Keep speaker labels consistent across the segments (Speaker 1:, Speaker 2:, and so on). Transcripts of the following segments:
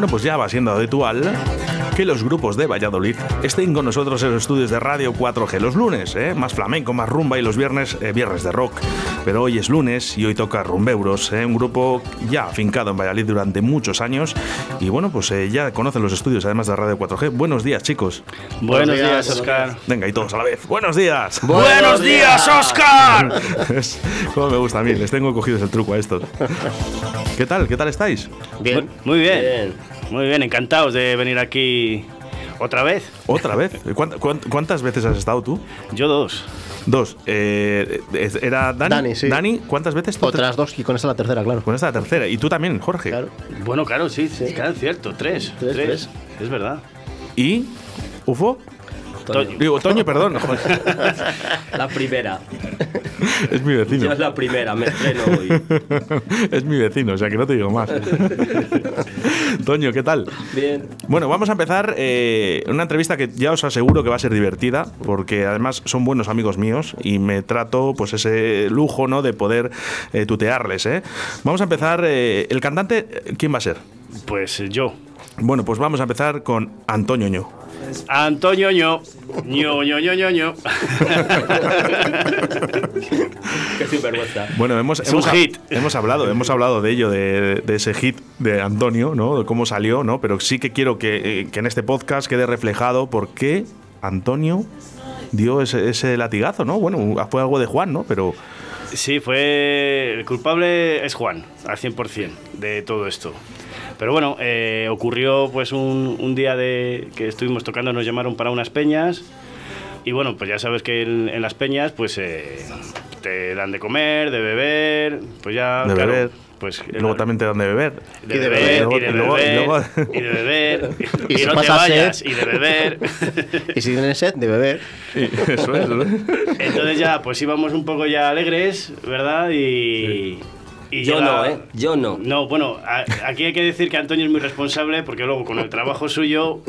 Speaker 1: Bueno, pues ya va siendo habitual que los grupos de Valladolid estén con nosotros en los estudios de Radio 4G los lunes, ¿eh? más flamenco, más rumba y los viernes, eh, viernes de rock. Pero hoy es lunes y hoy toca Rumbeuros, ¿eh? un grupo ya afincado en Valladolid durante muchos años y bueno, pues eh, ya conocen los estudios además de Radio 4G. Buenos días, chicos.
Speaker 2: Buenos, días, Oscar.
Speaker 1: Venga, y todos a la vez. Buenos días.
Speaker 2: Buenos días, Oscar.
Speaker 1: Cómo me gusta a mí, les tengo cogidos el truco a estos. ¿Qué tal? ¿Qué tal estáis?
Speaker 2: Bien. Muy bien. Muy bien, encantados de venir aquí otra vez.
Speaker 1: ¿Otra vez? ¿Cuánt- cuánt- ¿Cuántas veces has estado tú?
Speaker 2: Yo dos.
Speaker 1: Dos. Eh, ¿Era Dani?
Speaker 3: Dani, sí.
Speaker 1: Dani, ¿cuántas veces? tú
Speaker 3: Otras dos y con esta la tercera, claro.
Speaker 1: Con esta la tercera. Y tú también, Jorge.
Speaker 3: Claro.
Speaker 2: Bueno, claro, sí, sí. Claro, cierto. Tres.
Speaker 3: Tres, tres.
Speaker 2: Es verdad.
Speaker 1: ¿Y? ¿Ufo?
Speaker 2: Toño.
Speaker 1: Digo, Toño, perdón. Joder,
Speaker 4: La primera.
Speaker 1: es mi
Speaker 4: Yo
Speaker 1: vecino.
Speaker 4: es la primera, me estreno hoy.
Speaker 1: es mi vecino, o sea que no te digo más. Toño, ¿qué tal?
Speaker 4: Bien.
Speaker 1: Bueno, vamos a empezar eh, una entrevista que ya os aseguro que va a ser divertida, porque además son buenos amigos míos y me trato pues ese lujo ¿no? de poder eh, tutearles. ¿eh? Vamos a empezar. eh, el cantante, ¿quién va a ser?
Speaker 2: Pues yo.
Speaker 1: Bueno, pues vamos a empezar con Antonio Ño.
Speaker 2: Antonio ño. ño, ño, ño, ño, ño.
Speaker 4: Qué sinvergüenza.
Speaker 1: Bueno, hemos,
Speaker 2: Es
Speaker 1: hemos,
Speaker 2: un hit.
Speaker 1: hemos hablado, hemos hablado de ello, de, de ese hit de Antonio, ¿no? De cómo salió, ¿no? Pero sí que quiero que, eh, que en este podcast quede reflejado por qué Antonio dio ese, ese latigazo, ¿no? Bueno, fue algo de Juan, ¿no? Pero
Speaker 2: Sí, fue. El culpable es Juan, al 100% de todo esto. Pero bueno, eh, ocurrió pues un, un día de que estuvimos tocando, nos llamaron para unas peñas. Y bueno, pues ya sabes que en, en las peñas pues eh, te dan de comer, de beber, pues ya.
Speaker 1: de
Speaker 2: claro,
Speaker 1: beber.
Speaker 2: Pues
Speaker 1: luego también te dan de beber.
Speaker 2: de
Speaker 3: y de
Speaker 2: beber, y de beber, y de beber,
Speaker 3: Y si
Speaker 2: no te
Speaker 3: sed.
Speaker 2: vayas, y de beber.
Speaker 3: Y si tienes sed, de beber.
Speaker 1: Sí, eso es. ¿no?
Speaker 2: Entonces ya, pues íbamos un poco ya alegres, ¿verdad? Y. y
Speaker 4: Yo no, ¿eh? Yo no.
Speaker 2: No, bueno, a- aquí hay que decir que Antonio es muy responsable porque luego con el trabajo suyo,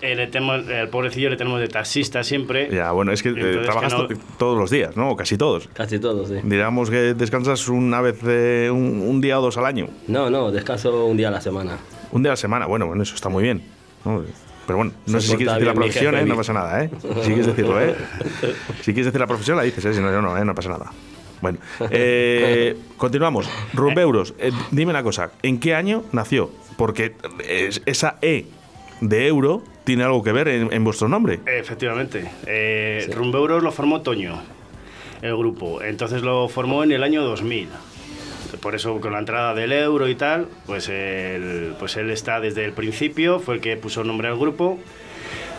Speaker 2: eh, le tenemos, el pobrecillo le tenemos de taxista siempre.
Speaker 1: Ya, bueno, es que eh, trabajas
Speaker 2: que no-
Speaker 1: to- todos los días, ¿no? O casi todos.
Speaker 4: Casi todos, sí.
Speaker 1: Digamos que descansas una vez, eh, un, un día o dos al año.
Speaker 4: No, no, descanso un día a la semana.
Speaker 1: Un día a la semana, bueno, bueno, eso está muy bien. ¿no? Pero bueno, no
Speaker 4: Se
Speaker 1: sé si quieres decir la profesión,
Speaker 4: jefe,
Speaker 1: ¿eh? No pasa nada, ¿eh? Si quieres decirlo, ¿eh? Si quieres decir la profesión, la dices, ¿eh? Si no, yo no, ¿eh? No pasa nada. Bueno, eh, continuamos. Rumbeuros, eh, dime una cosa, ¿en qué año nació? Porque es- esa E de euro tiene algo que ver en, en vuestro nombre.
Speaker 2: Efectivamente. Eh, Rumbeuros lo formó Toño, el grupo. Entonces lo formó en el año 2000. Por eso con la entrada del euro y tal, pues él, pues él está desde el principio, fue el que puso nombre al grupo.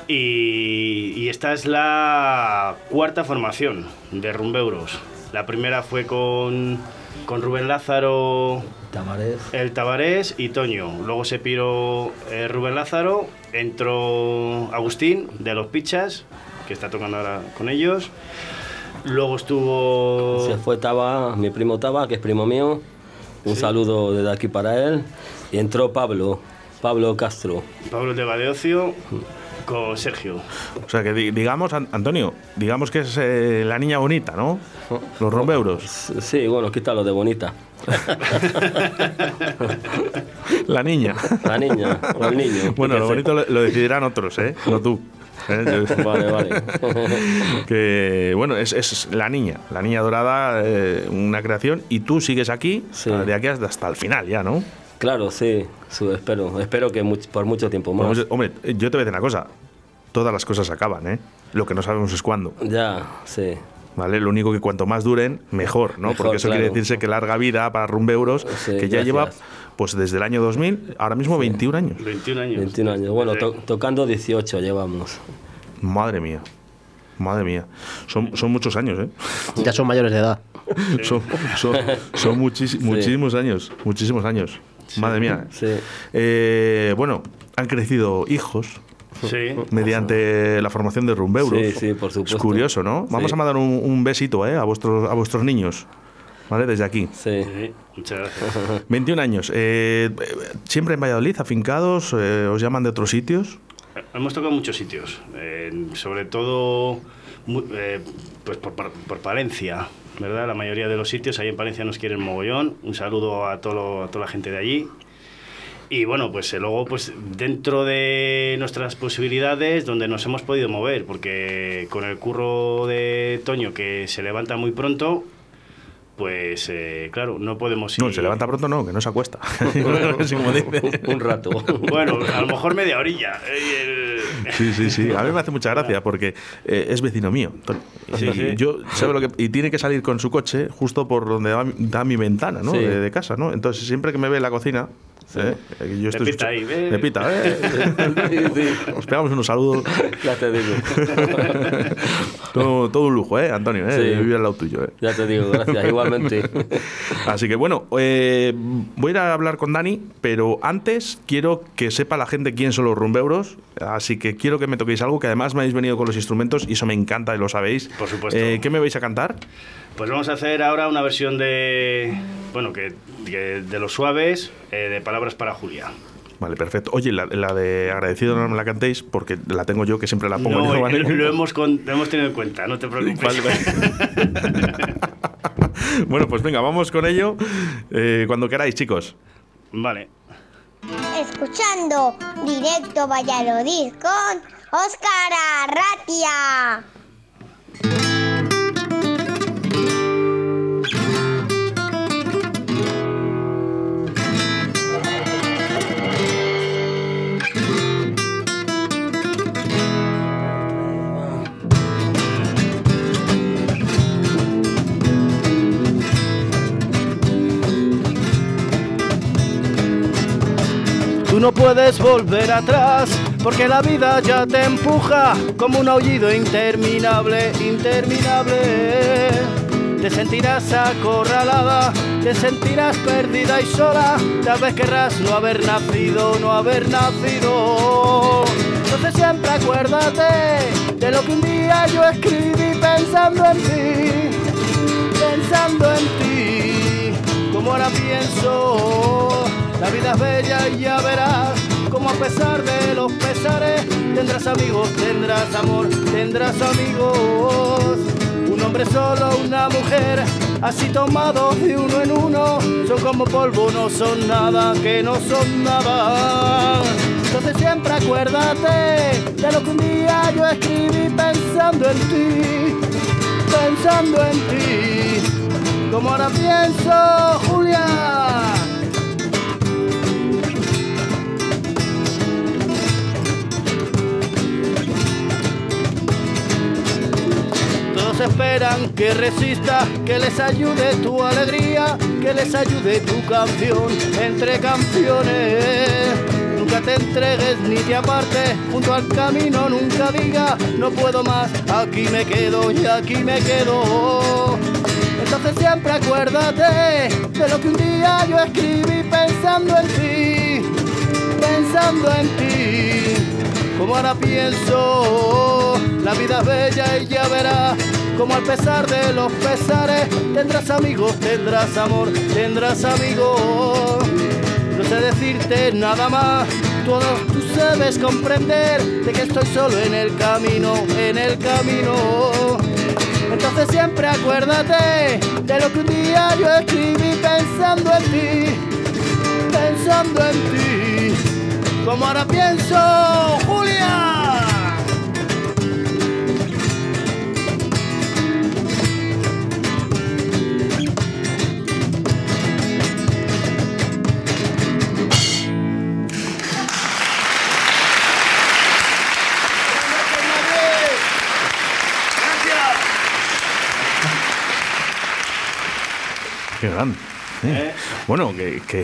Speaker 2: Y, y esta es la cuarta formación de Rumbeuros. La primera fue con, con Rubén Lázaro, el Tabarés y Toño. Luego se piró eh, Rubén Lázaro, entró Agustín de los Pichas, que está tocando ahora con ellos. Luego estuvo.
Speaker 4: Se fue Taba, mi primo Taba, que es primo mío. Un saludo desde aquí para él. Y entró Pablo, Pablo Castro.
Speaker 2: Pablo de Badeocio con Sergio.
Speaker 1: O sea, que di- digamos, An- Antonio, digamos que es eh, la niña bonita, ¿no? Los rumbeuros.
Speaker 4: Sí, bueno, quítalo de bonita.
Speaker 1: La niña.
Speaker 4: La niña o el niño.
Speaker 1: Bueno, lo bonito lo, lo decidirán otros, ¿eh? No tú. ¿eh? Yo-
Speaker 4: Vale, vale.
Speaker 1: que bueno, es, es la niña, la niña dorada, eh, una creación, y tú sigues aquí
Speaker 4: Sí.
Speaker 1: de aquí hasta hasta el final ya, ¿no?
Speaker 4: Claro, sí, espero, espero que much- por mucho tiempo más.
Speaker 1: mucho- hombre, yo te voy a decir una cosa, todas las cosas acaban, ¿eh? Lo que no sabemos es cuándo,
Speaker 4: Ya, sí.
Speaker 1: ¿vale? Lo único que cuanto más duren, mejor, ¿no?
Speaker 4: Mejor,
Speaker 1: Porque eso quiere decirse que larga vida para Rumbeuros,
Speaker 4: Sí,
Speaker 1: que ya lleva, pues desde el año 2000, ahora mismo 21 años.
Speaker 2: 21 años.
Speaker 4: 21 años. Bueno, to- tocando 18 llevamos.
Speaker 1: Madre mía, madre mía. Son, son muchos años, ¿eh?
Speaker 3: Ya son mayores de edad.
Speaker 1: Son, son, son muchis- muchísimos años, muchísimos años. Madre mía.
Speaker 4: Sí.
Speaker 1: Eh, bueno, han crecido hijos
Speaker 2: Sí.
Speaker 1: mediante la formación de Rumbeuros.
Speaker 4: Sí, sí, por supuesto.
Speaker 1: Es curioso, ¿no? Vamos
Speaker 4: Sí.
Speaker 1: a mandar un, un besito ¿eh? a, vuestros, a vuestros niños. ¿Vale? Desde aquí.
Speaker 4: Sí.
Speaker 2: Sí, muchas gracias.
Speaker 1: 21 años. Eh, ¿Siempre en Valladolid, afincados? Eh, ¿Os llaman de otros sitios?
Speaker 2: Hemos tocado muchos sitios, eh, sobre todo eh, pues por, por- por Palencia, ¿verdad? La mayoría de los sitios ahí en Palencia nos quieren mogollón. Un saludo a, todo a toda la gente de allí.
Speaker 5: Y bueno, pues eh, luego, pues dentro de nuestras posibilidades, donde nos hemos podido mover, porque con el curro de Toño, que se levanta muy pronto, pues eh, claro, no podemos ir.
Speaker 1: No, se levanta pronto, no, que no se acuesta.
Speaker 4: Un rato.
Speaker 5: Bueno, a lo mejor media orilla. eh,
Speaker 1: Sí, sí, sí. A mí me hace mucha gracia porque eh, es vecino mío.
Speaker 5: Sí, sí.
Speaker 1: Yo, ¿sabe lo que, y tiene que salir con su coche justo por donde da, da mi ventana, ¿no?
Speaker 4: Sí.
Speaker 1: De, de casa, ¿no? Entonces, siempre que me ve en la cocina, ¿eh? Eh, yo estoy
Speaker 5: ahí, ve.
Speaker 1: Me pita, ¿eh?
Speaker 4: Sí, sí.
Speaker 1: Nos pegamos unos saludos.
Speaker 4: Ya te digo.
Speaker 1: todo, todo un lujo, ¿eh, Antonio? ¿eh?
Speaker 4: Sí.
Speaker 1: Vivir al lado tuyo, ¿eh?
Speaker 4: Ya te digo, gracias. Igualmente.
Speaker 1: Así que bueno, eh, voy a ir a hablar con Dani, pero antes quiero que sepa la gente quién son los rumbeuros. Así que quiero que me toquéis algo que además me habéis venido con los instrumentos y eso me encanta y lo sabéis.
Speaker 5: Por supuesto.
Speaker 1: Eh, ¿Qué me vais a cantar?
Speaker 5: Pues vamos a hacer ahora una versión de. Bueno, que, que de los suaves, eh, de Palabras para Julia.
Speaker 1: Vale, perfecto. Oye, la, la de agradecido no me la cantéis porque la tengo yo que siempre la pongo
Speaker 5: No,
Speaker 1: yo, ¿vale?
Speaker 5: lo, hemos con- lo hemos tenido en cuenta, no te preocupes.
Speaker 1: Vale, vale. bueno, pues venga, vamos con ello. eh, cuando queráis, chicos.
Speaker 5: Vale.
Speaker 6: Escuchando directo Valladolid con Óscar Arratia.
Speaker 2: Tú no puedes volver atrás porque la vida ya te empuja como un aullido interminable, interminable. Te sentirás acorralada, te sentirás perdida y sola. Tal vez querrás no haber nacido, no haber nacido. Entonces siempre acuérdate de lo que un día yo escribí pensando en ti, pensando en ti. Como ahora pienso, la vida es bella y ya verás como a pesar de los pesares tendrás amigos, tendrás amor, tendrás amigos. Un hombre solo, una mujer, así tomados de uno en uno, son como polvo, no son nada, que no son nada. Entonces siempre acuérdate de lo que un día yo escribí pensando en ti, pensando en ti. Como ahora pienso, Julia. Esperan que resista, que les ayude tu alegría, que les ayude tu canción entre canciones. Nunca te entregues ni te apartes junto al camino, nunca diga no puedo más, aquí me quedo y aquí me quedo. Entonces siempre acuérdate de lo que un día yo escribí pensando en ti, pensando en ti. Como ahora pienso, la vida es bella y ya verás como al pesar de los pesares tendrás amigos, tendrás amor, tendrás amigos. No sé decirte nada más, todo tú sabes comprender de que estoy solo en el camino, en el camino. Entonces siempre acuérdate de lo que un día yo escribí pensando en ti, pensando en ti. Como ahora pienso, Julia.
Speaker 1: Qué grande. Sí.
Speaker 5: Eh.
Speaker 1: Bueno, que, que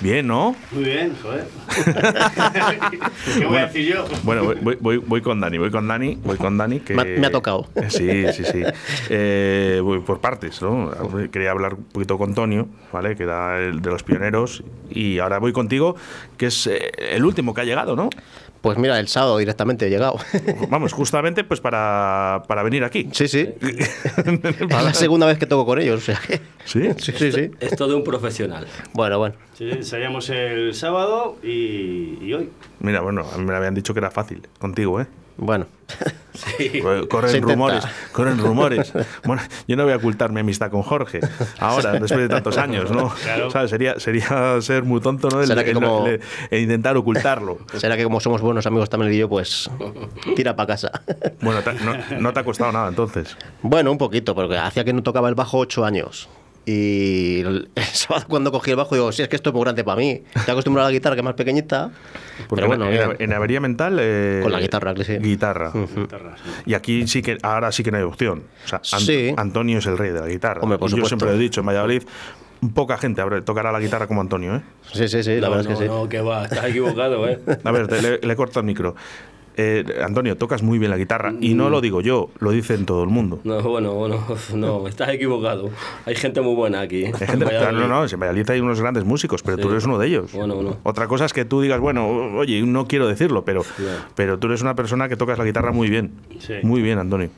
Speaker 1: bien, ¿no?
Speaker 5: Muy bien, joder. ¿Qué voy a decir yo?
Speaker 1: Bueno, voy, voy- voy, con Dani, voy con Dani, voy con Dani. Que,
Speaker 3: Me ha- tocado.
Speaker 1: Sí, sí, sí. Eh, voy por partes, ¿no? Quería hablar un poquito con Tonio, ¿vale? Que era el de los pioneros. Y ahora voy contigo, que es eh, el último que ha llegado, ¿no?
Speaker 3: Pues mira, el sábado directamente he llegado.
Speaker 1: Vamos, justamente pues para, para venir aquí.
Speaker 3: Sí, sí. Es la segunda vez que toco con ellos, o sea que-
Speaker 1: ¿Sí?
Speaker 3: Sí, sí, sí.
Speaker 4: Es todo un profesional.
Speaker 3: Bueno, bueno.
Speaker 5: Sí, ensayamos el sábado y, y hoy.
Speaker 1: Mira, bueno, a mí me habían dicho que era fácil contigo, ¿eh?
Speaker 3: Bueno,
Speaker 4: Sí.
Speaker 1: Corren
Speaker 3: Se intenta.
Speaker 1: rumores, corren rumores. Bueno, yo no voy a ocultar mi amistad con Jorge, ahora, después de tantos años, ¿no?
Speaker 2: Claro.
Speaker 1: ¿Sabes? Sería, sería ser muy tonto, ¿no? El-
Speaker 3: Será que
Speaker 1: el-
Speaker 3: como-
Speaker 1: el- el intentar ocultarlo.
Speaker 3: será que como somos buenos amigos también y yo, pues tira para casa.
Speaker 1: Bueno, te- no, no te ha costado nada entonces.
Speaker 3: Bueno, un poquito, porque hacía que no tocaba el bajo ocho años. Y el el sábado cuando cogí el bajo digo, sí, es que esto es muy grande para mí. Estoy acostumbrado a la guitarra, que es más pequeñita.
Speaker 1: Porque
Speaker 3: pero bueno,
Speaker 1: en, avería mental. eh,
Speaker 3: Con la guitarra, que sí.
Speaker 1: Guitarra.
Speaker 2: Guitarra, sí.
Speaker 1: Y aquí sí que, ahora sí que no hay opción. O sea,
Speaker 3: Sí.
Speaker 1: Antonio es el rey de la guitarra.
Speaker 3: Hombre, por
Speaker 1: yo
Speaker 3: supuesto.
Speaker 1: siempre lo he dicho, en Valladolid, poca gente tocará la guitarra como Antonio, ¿eh?
Speaker 3: Sí, sí, sí, la
Speaker 4: no,
Speaker 3: verdad es que sí.
Speaker 4: no, que va, estás equivocado, ¿eh?
Speaker 1: A ver, te- le, le corto el micro. Eh, Antonio, tocas muy bien la guitarra. Y no lo digo yo, lo dicen todo el mundo.
Speaker 4: No, bueno, bueno, no, estás equivocado. Hay gente muy buena aquí.
Speaker 1: Hay gente, no, no, en Valladolid hay unos grandes músicos, pero
Speaker 4: Sí.
Speaker 1: tú eres uno de ellos.
Speaker 4: Bueno, bueno.
Speaker 1: Otra cosa es que tú digas, bueno, oye, no quiero decirlo, pero, pero tú eres una persona que tocas la guitarra muy bien.
Speaker 2: Sí.
Speaker 1: Muy bien, Antonio.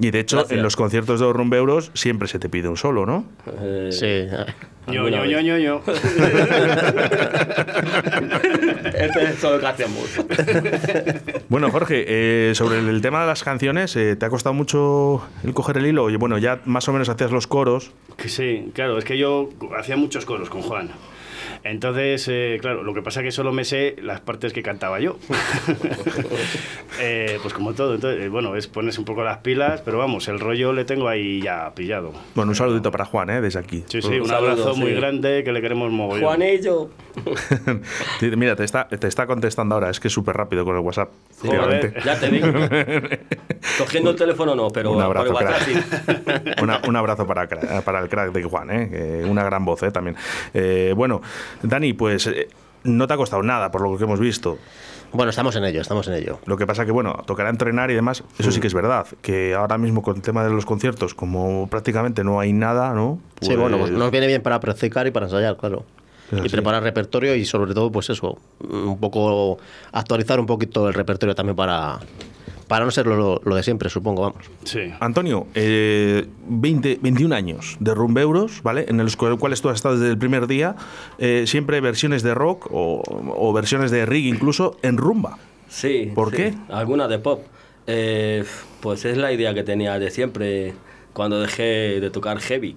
Speaker 1: Y de hecho,
Speaker 4: Gracias.
Speaker 1: en los conciertos de los rumbeuros siempre se te pide un solo, ¿no?
Speaker 4: Eh,
Speaker 3: Sí.
Speaker 2: Ño, ño, ño.
Speaker 4: Este es solo que hacemos.
Speaker 1: Bueno, Jorge, eh, sobre el, el tema de las canciones, eh, ¿te ha costado mucho el coger el hilo? Oye, bueno, ya más o menos hacías los coros.
Speaker 2: Que sí, claro, es que yo hacía muchos coros con Juan. Entonces, eh, claro, lo que pasa es que solo me sé las partes que cantaba yo. Eh, pues como todo, entonces, eh, bueno, es ponerse un poco las pilas, pero vamos, el rollo le tengo ahí ya pillado.
Speaker 1: Bueno, un saludito para Juan, ¿eh? Desde aquí.
Speaker 2: Sí, sí,
Speaker 4: Un
Speaker 2: un,
Speaker 4: saludo,
Speaker 2: abrazo
Speaker 4: sí.
Speaker 2: muy grande que le queremos mogollón.
Speaker 4: Juanillo.
Speaker 1: Sí, Mira, te está, te está contestando ahora, es que es súper rápido con el WhatsApp. Últimamente.
Speaker 4: Ya te digo. Cogiendo el teléfono no, pero
Speaker 1: Un abrazo,
Speaker 4: por el WhatsApp
Speaker 1: crack.
Speaker 4: sí.
Speaker 1: Una- un abrazo para, cra- para el crack de Juan, ¿eh? Una gran voz ¿eh? también. Eh, bueno, Dani, pues eh, no te ha costado nada por lo que hemos visto.
Speaker 3: Bueno, estamos en ello, estamos en ello.
Speaker 1: Lo que pasa que, bueno, tocará entrenar y demás, eso sí que es verdad, que ahora mismo con el tema de los conciertos, como prácticamente no hay nada, ¿no?
Speaker 3: Sí, bueno,
Speaker 1: Pues-
Speaker 3: pues nos viene bien para practicar y para ensayar, claro. Y preparar repertorio y sobre todo, pues eso, un poco actualizar un poquito el repertorio también para, para no ser lo, lo de siempre, supongo, vamos.
Speaker 2: Sí.
Speaker 1: Antonio, eh, 20, 21 años de rumbeuros, ¿vale? En los cuales tú has estado desde el primer día, eh, siempre versiones de rock o, o versiones de reggae incluso en rumba.
Speaker 4: Sí.
Speaker 1: ¿Por
Speaker 4: sí.
Speaker 1: qué?
Speaker 4: Alguna de pop. Eh, pues es la idea que tenía de siempre cuando dejé de tocar heavy.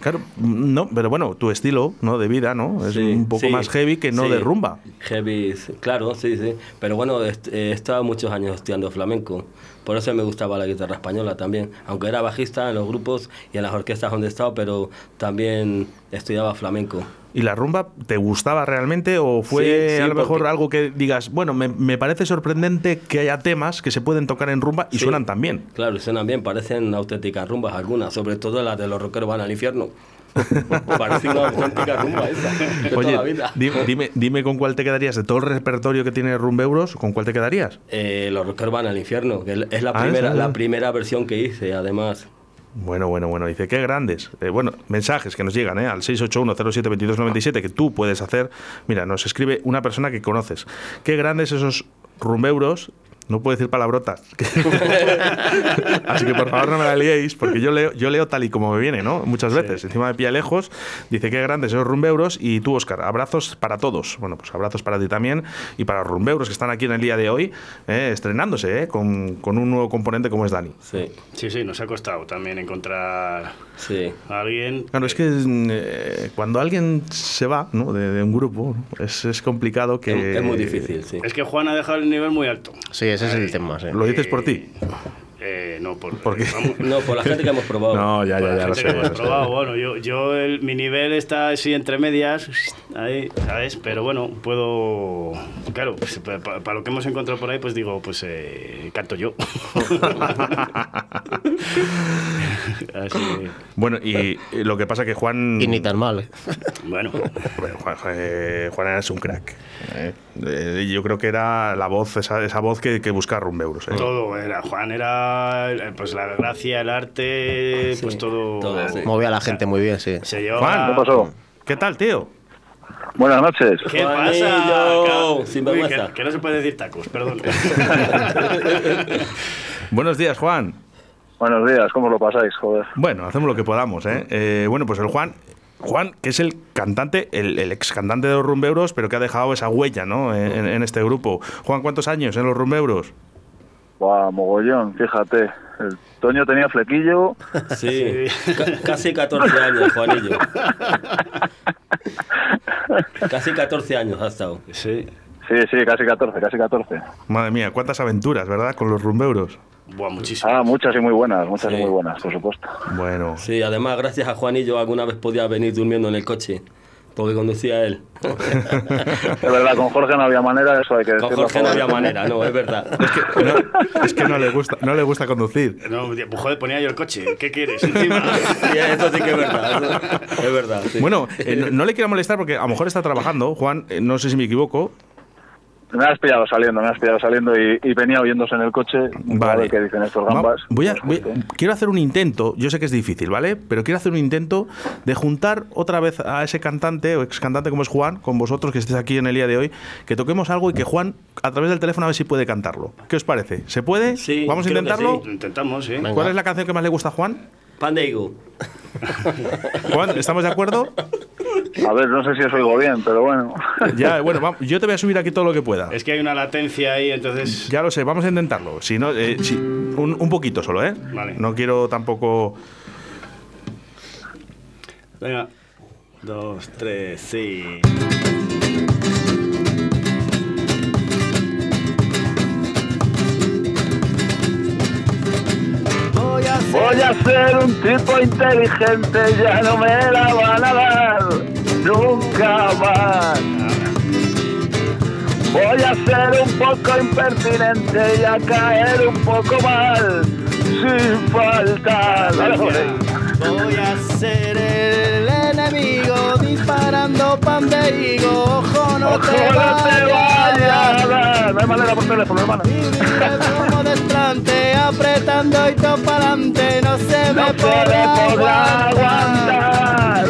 Speaker 1: Claro, no, pero bueno, tu estilo ¿no? de vida, ¿no? Es
Speaker 4: Sí,
Speaker 1: un poco
Speaker 4: sí,
Speaker 1: más heavy que no
Speaker 4: sí.
Speaker 1: de rumba.
Speaker 4: Heavy, claro, sí, sí. Pero bueno, he estado muchos años estudiando flamenco. Por eso me gustaba la guitarra española también. Aunque era bajista en los grupos y en las orquestas donde he estado, pero también estudiaba flamenco.
Speaker 1: ¿Y la rumba te gustaba realmente o fue
Speaker 4: Sí, sí,
Speaker 1: a lo mejor
Speaker 4: porque-
Speaker 1: algo que digas, bueno, me, me parece sorprendente que haya temas que se pueden tocar en rumba y
Speaker 4: Sí.
Speaker 1: suenan tan bien?
Speaker 4: Claro, suenan bien, parecen auténticas rumbas algunas, sobre todo las de los rockeros van al infierno. Parece una auténtica rumba esa, de toda la
Speaker 1: Oye,
Speaker 4: vida.
Speaker 1: di- dime, dime con cuál te quedarías de todo el repertorio que tiene Rumbeuros, ¿con cuál te quedarías?
Speaker 4: Eh, los rockeros van al infierno, que es la
Speaker 1: Ah,
Speaker 4: primera,
Speaker 1: esa.
Speaker 4: la primera versión que hice, además.
Speaker 1: Bueno, bueno, bueno, dice, qué grandes. Eh, bueno, mensajes que nos llegan ¿eh? al 681072297 que tú puedes hacer. Mira, nos escribe una persona que conoces. Qué grandes esos rumbeuros. No puedo decir palabrotas. Así que por favor no me la liéis, porque yo leo, yo leo tal y como me viene, ¿no? Muchas veces. Encima de pie lejos, dice qué grandes esos rumbeuros. Y tú, Oscar, abrazos para todos. Bueno, pues abrazos para ti también y para los rumbeuros que están aquí en el día de hoy, eh, estrenándose, eh, con, con un nuevo componente como es Dani.
Speaker 4: Sí,
Speaker 2: Sí, sí, nos ha costado también encontrar
Speaker 4: sí.
Speaker 2: a alguien.
Speaker 1: Claro, es que eh, cuando alguien se va ¿no? de, de un grupo, ¿no? es, es complicado que...
Speaker 4: Es, es muy difícil, sí.
Speaker 2: Es que Juan ha dejado el nivel muy alto.
Speaker 3: Sí, ese es el tema, sí.
Speaker 1: ¿Lo dices por ti?
Speaker 2: Eh, no, por,
Speaker 1: ¿Por qué?
Speaker 2: vamos,
Speaker 4: No, por la gente que hemos probado.
Speaker 1: No, ya,
Speaker 2: por
Speaker 1: ya,
Speaker 2: la
Speaker 1: ya
Speaker 2: gente
Speaker 1: sé.
Speaker 2: que
Speaker 1: ya
Speaker 2: hemos
Speaker 1: lo sé.
Speaker 2: probado. Bueno, yo, yo el, mi nivel está así entre medias, ahí, ¿sabes? Pero bueno, puedo. Claro, pues, pa- pa- para, lo que hemos encontrado por ahí, pues digo, pues eh, canto yo. así,
Speaker 1: Bueno, y, y lo que pasa que Juan...
Speaker 3: Y ni tan mal. ¿eh?
Speaker 2: bueno,
Speaker 1: Bueno, Juan, eh, Juan es un crack. ¿eh? Eh, yo creo que era la voz, esa, esa voz que, que busca Rumbeuros. ¿eh?
Speaker 2: todo era. Juan era pues la gracia, el arte, pues todo.
Speaker 4: todo, sí.
Speaker 3: Movía a la gente muy bien, sí.
Speaker 2: Se llevaba.
Speaker 1: Juan,
Speaker 7: ¿Qué pasó?
Speaker 1: ¿Qué tal, tío?
Speaker 7: Buenas noches.
Speaker 2: ¿Qué pasa?
Speaker 4: sin
Speaker 2: Uy,
Speaker 4: vergüenza.
Speaker 2: que, que no se puede decir tacos, perdón.
Speaker 1: Buenos días, Juan.
Speaker 7: Buenos días, ¿cómo lo pasáis? Joder.
Speaker 1: Bueno, hacemos lo que podamos, ¿eh? Eh, bueno, pues el Juan... Juan, que es el cantante, el, el ex cantante de los Rumbeuros, pero que ha dejado esa huella, ¿no? En, en este grupo. Juan, ¿cuántos años en los Rumbeuros?
Speaker 7: Buah, mogollón, fíjate. El Toño tenía flequillo.
Speaker 4: Sí, ca- casi 14 años, Juanillo. Casi 14 años ha estado.
Speaker 5: Sí.
Speaker 7: Sí, sí, casi 14, casi 14.
Speaker 1: Madre mía, cuántas aventuras, ¿verdad? Con los rumbeuros.
Speaker 5: Buah, muchísimo.
Speaker 7: Ah, muchas y muy buenas, muchas
Speaker 4: Sí.
Speaker 7: y muy buenas, por supuesto.
Speaker 1: Bueno,
Speaker 4: Sí, además, gracias a Juanillo, alguna vez podía venir durmiendo en el coche, porque conducía él.
Speaker 7: Es verdad, con Jorge no había manera, eso hay que
Speaker 4: Con. Jorge no había manera, no, es verdad.
Speaker 1: no, es que no le gusta, no le gusta conducir.
Speaker 5: No, pues, joder, ponía yo el coche. ¿Qué quieres? Encima.
Speaker 4: Sí, eso sí que es verdad. eso- es verdad. sí.
Speaker 1: Bueno, eh, no, no le quiero molestar porque a lo mejor está trabajando, Juan, eh, no sé si me equivoco.
Speaker 7: Me has pillado saliendo, me has pillado saliendo y, y venía oyéndose en el coche.
Speaker 1: Vale.
Speaker 7: qué dicen estos gambas.
Speaker 1: voy a, voy- quiero hacer un intento, yo sé que es difícil, ¿vale? Pero quiero hacer un intento de juntar otra vez a ese cantante o ex cantante como es Juan, con vosotros que estéis aquí en el día de hoy, que toquemos algo y que Juan, a través del teléfono, a ver si puede cantarlo. ¿Qué os parece? ¿Se puede?
Speaker 4: Sí,
Speaker 1: ¿Vamos a
Speaker 4: que
Speaker 1: intentarlo?
Speaker 5: Lo intentamos, sí.
Speaker 3: Venga.
Speaker 1: ¿Cuál es la canción que más le gusta a Juan?
Speaker 4: Pan de.
Speaker 1: Juan, ¿estamos de acuerdo?
Speaker 7: A ver, no sé si os oigo bien, pero bueno.
Speaker 1: Ya, bueno, vamos, yo te voy a subir aquí todo lo que pueda.
Speaker 5: Es que hay una latencia ahí, entonces.
Speaker 1: Ya lo sé, vamos a intentarlo. Si no, eh, si- un, un poquito solo, ¿eh?
Speaker 5: Vale.
Speaker 1: No quiero tampoco.
Speaker 5: Venga. Dos, tres, sí.
Speaker 2: Voy a ser
Speaker 7: un tipo inteligente, ya no me la van a dar nunca más. Voy a ser un poco impertinente y a caer un poco mal, sin falta. Dale, joder.
Speaker 2: Voy a ser el enemigo disparando pan de higo. Ojo, no
Speaker 7: Ojo,
Speaker 2: te vayas.
Speaker 7: No hay manera por teléfono, hermano.
Speaker 2: Vivir como desplante, apretando y todo no se
Speaker 7: No
Speaker 2: me podrá aguantar.
Speaker 7: aguantar.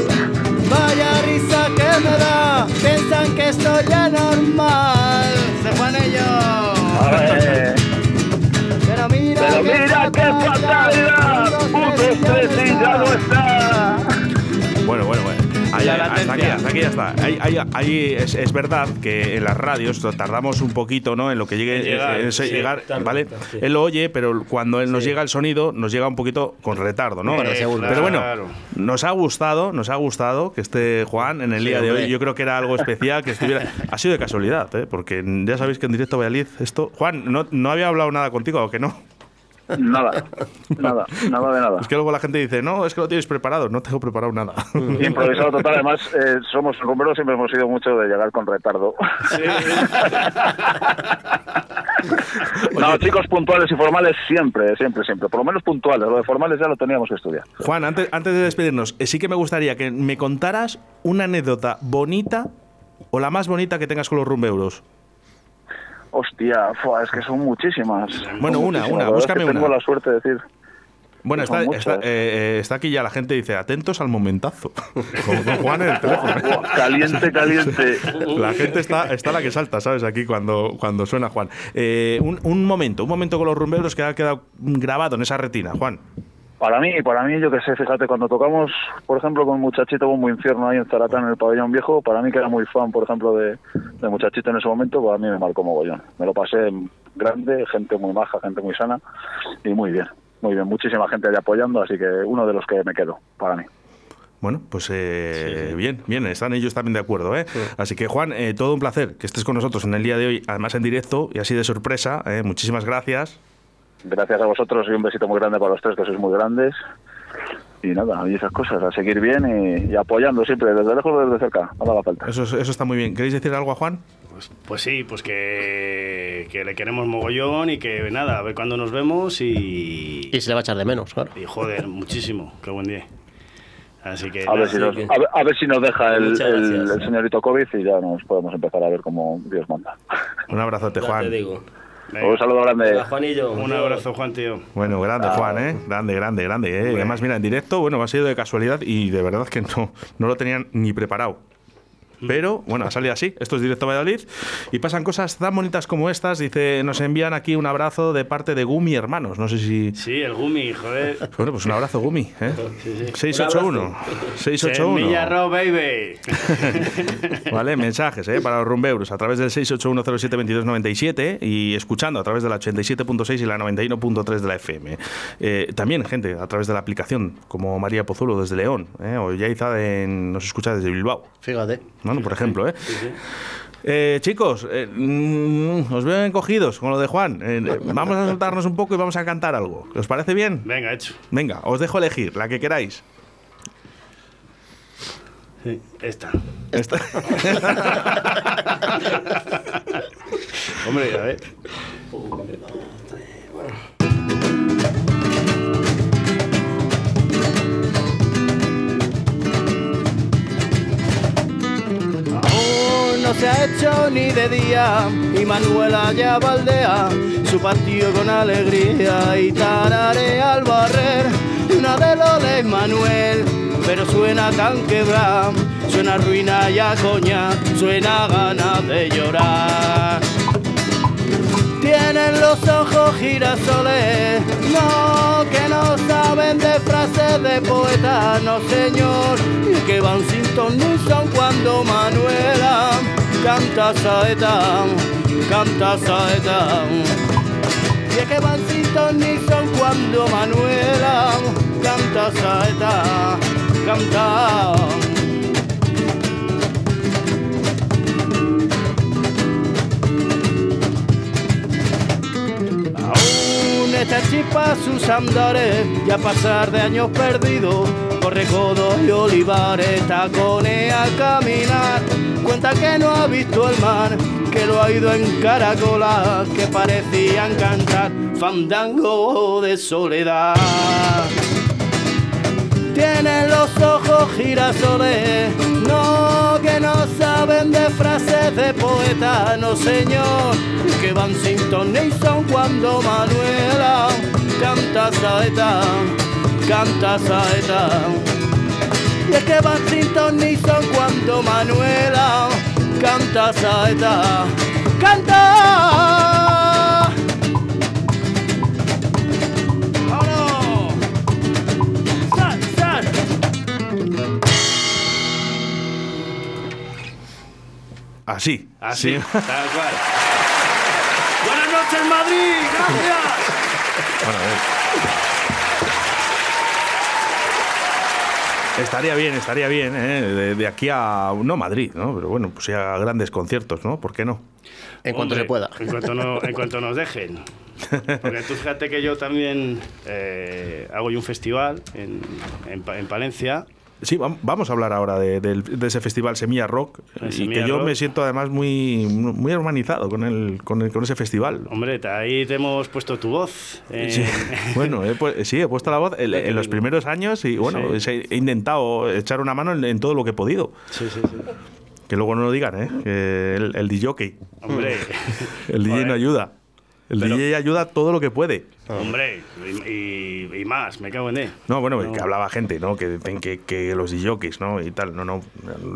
Speaker 2: Vaya risa que me da, piensan que estoy ya normal. Se pone
Speaker 7: A
Speaker 2: yo.
Speaker 7: ver.
Speaker 2: Pero mira,
Speaker 7: Pero mira qué fatalidad. Un, dos, tres y ya no está.
Speaker 1: Bueno, bueno, bueno. Ahí,
Speaker 5: La
Speaker 1: ahí, hasta aquí,
Speaker 5: latencia.
Speaker 1: hasta aquí ya está. Ahí, es, es verdad que en las radios tardamos un poquito, ¿no? En lo que llegue,
Speaker 5: llegar,
Speaker 1: en ese
Speaker 5: sí,
Speaker 1: llegar,
Speaker 4: tarda,
Speaker 1: ¿vale?
Speaker 4: sí.
Speaker 1: Él lo oye, pero cuando él nos llega el sonido, nos llega un poquito con retardo, ¿no?
Speaker 5: Eh,
Speaker 1: Pero bueno,
Speaker 5: claro.
Speaker 1: nos ha gustado, nos ha gustado que esté Juan en el día de hoy. Yo creo que era algo especial que estuviera. ha sido de casualidad, ¿eh? Porque ya sabéis que en directo Valladolid esto. Juan, no, no había hablado nada contigo, ¿o que no?
Speaker 7: Nada, nada, nada de nada.
Speaker 1: Es que luego la gente dice, no, es que lo tienes preparado. No tengo preparado nada.
Speaker 7: Improvisado total, además eh, somos rumberos, siempre hemos sido mucho de llegar con retardo. no, chicos puntuales y formales siempre, siempre, siempre. Por lo menos puntuales, lo de formales ya lo teníamos que estudiar.
Speaker 1: Juan, antes, antes de despedirnos, eh, sí que me gustaría que me contaras una anécdota bonita o la más bonita que tengas con los rumbeuros.
Speaker 7: Hostia, fua, es que son muchísimas.
Speaker 1: Bueno,
Speaker 7: Son
Speaker 1: una,
Speaker 7: muchísimas.
Speaker 1: una,
Speaker 7: La verdad es
Speaker 1: búscame
Speaker 7: que Tengo
Speaker 1: una.
Speaker 7: la suerte de decir.
Speaker 1: Bueno, está, está, eh, eh, está aquí ya la gente dice, atentos al momentazo. Con, con Juan en el teléfono. ¿eh?
Speaker 7: Caliente, caliente.
Speaker 1: La gente está, está la que salta, ¿sabes? Aquí cuando, cuando suena Juan. Eh, un, un momento, un momento con los rumbeuros que ha quedado grabado en esa retina, Juan.
Speaker 7: Para mí, para mí, yo que sé, fíjate, cuando tocamos, por ejemplo, con Muchachito Bombo Infierno ahí en Zaratán, en el pabellón viejo, para mí que era muy fan, por ejemplo, de, de Muchachito en ese momento, para mí me marcó mogollón. Me lo pasé grande, gente muy maja, gente muy sana y muy bien, muy bien. Muchísima gente ahí apoyando, así que uno de los que me quedo, para mí.
Speaker 1: Bueno, pues eh, bien, bien, están ellos también de acuerdo. ¿eh? Así que Juan, eh, todo un placer que estés con nosotros en el día de hoy, además en directo y así de sorpresa. ¿eh? Muchísimas gracias.
Speaker 7: Gracias a vosotros y un besito muy grande para los tres, que sois muy grandes. Y nada, y esas cosas, a seguir bien y, y apoyando siempre, desde lejos o desde cerca, no haga falta.
Speaker 1: Eso, es- eso está muy bien. ¿Queréis decir algo a Juan?
Speaker 5: Pues, pues sí, pues que, que le queremos mogollón y que nada, a ver cuándo nos vemos y.
Speaker 3: Y se le va a echar de menos, claro.
Speaker 5: Y joder, muchísimo, qué buen día. Así que.
Speaker 7: A ver, si nos,
Speaker 4: que-
Speaker 7: a, ver, a ver si nos deja el, señorito COVID y ya nos podemos empezar a ver cómo Dios manda.
Speaker 1: Un abrazote,
Speaker 4: Ya
Speaker 1: Juan.
Speaker 4: te digo.
Speaker 5: Venga,
Speaker 7: Un saludo grande.
Speaker 4: Hola, Juanillo.
Speaker 5: Un abrazo, Juan, tío.
Speaker 1: Bueno, grande, Juan, ¿eh? Grande, grande, grande. ¿eh? Y Además, mira, en directo, bueno, ha sido de casualidad y de verdad que no, no lo tenían ni preparado. Pero bueno, ha salido así. Esto es directo a Valladolid y pasan cosas tan bonitas como estas. Dice, nos envían aquí un abrazo de parte de Gumi Hermanos. No sé si.
Speaker 5: Sí, el Gumi, joder.
Speaker 1: Bueno, pues un abrazo, Gumi. ¿eh? 681. 681.
Speaker 5: Semilla Raw, baby.
Speaker 1: Vale, mensajes ¿eh? para los rumbeuros a través del 681072297 y escuchando a través de la 87.6 y la 91.3 de la FM. Eh, también, gente, a través de la aplicación, como María Pozulo desde León, ¿eh? o Yaiza de- nos escucha desde Bilbao.
Speaker 3: Fíjate.
Speaker 1: Bueno, por ejemplo, ¿eh? Eh, chicos, eh, mm, os veo encogidos con lo de Juan. Eh, vamos a soltarnos un poco y vamos a cantar algo. ¿Os parece bien?
Speaker 5: Venga, hecho.
Speaker 1: Venga, os dejo elegir, la que queráis.
Speaker 5: Sí, esta.
Speaker 1: Esta-
Speaker 5: Hombre, a ver.
Speaker 2: Aún no se ha hecho ni de día. Y Manuela ya baldea su patio con alegría. Y tararea al barrer una de de Manuel, pero suena tan quebrada, suena ruina y a coña, suena ganas de llorar. Tienen los ojos girasoles, no, que no saben de frases de poeta, no señor, y que van sin son cuando Manuela canta saeta, canta saeta. Y es que van sin son cuando Manuela canta saeta, canta. Esta chispa sus andares y a pasar de años perdidos por recodos y olivares taconea a caminar. Cuenta que no ha visto el mar que lo ha ido en caracolas que parecían cantar fandango de soledad. Tienen los ojos girasoles, que no saben de frases de poeta, no señor, que van sin son cuando Manuela canta saeta, canta saeta. Y es que van sin son cuando Manuela canta saeta, canta.
Speaker 1: Así.
Speaker 5: Así,
Speaker 1: Sí.
Speaker 5: tal cual. Buenas noches, Madrid. Gracias.
Speaker 1: Bueno, a ver. Estaría bien, estaría bien, ¿eh? de, de aquí a. No Madrid, ¿no? Pero bueno, pues ya grandes conciertos, ¿no? ¿Por qué no?
Speaker 3: En cuanto
Speaker 5: Hombre,
Speaker 3: se pueda.
Speaker 5: En cuanto, no- en cuanto nos dejen. Porque tú fíjate que yo también eh, hago yo un festival en, en Palencia.
Speaker 1: Sí, vam- vamos a hablar ahora de, del- de ese festival Semilla Rock.
Speaker 5: El
Speaker 1: y que yo
Speaker 5: Rock.
Speaker 1: me siento además muy, muy hermanizado con, el, con, el- con ese festival.
Speaker 5: Hombre, ahí te hemos puesto tu voz. eh,
Speaker 1: Sí, bueno, he pu- sí, he puesto la voz en, en los primeros años y bueno,
Speaker 5: Sí.
Speaker 1: he intentado echar una mano en, en todo lo que he podido.
Speaker 5: sí, sí, sí.
Speaker 1: Que luego no lo digan, ¿eh? Que el, el DJ,
Speaker 5: Hombre,
Speaker 1: el DJ no ayuda. El
Speaker 5: Pero-
Speaker 1: DJ ayuda todo lo que puede.
Speaker 5: Hombre, y, y- y más, me cago en él.
Speaker 1: No, bueno,
Speaker 5: No.
Speaker 1: que hablaba gente, ¿no? Que que, que los DJs, ¿no? Y tal. No, no.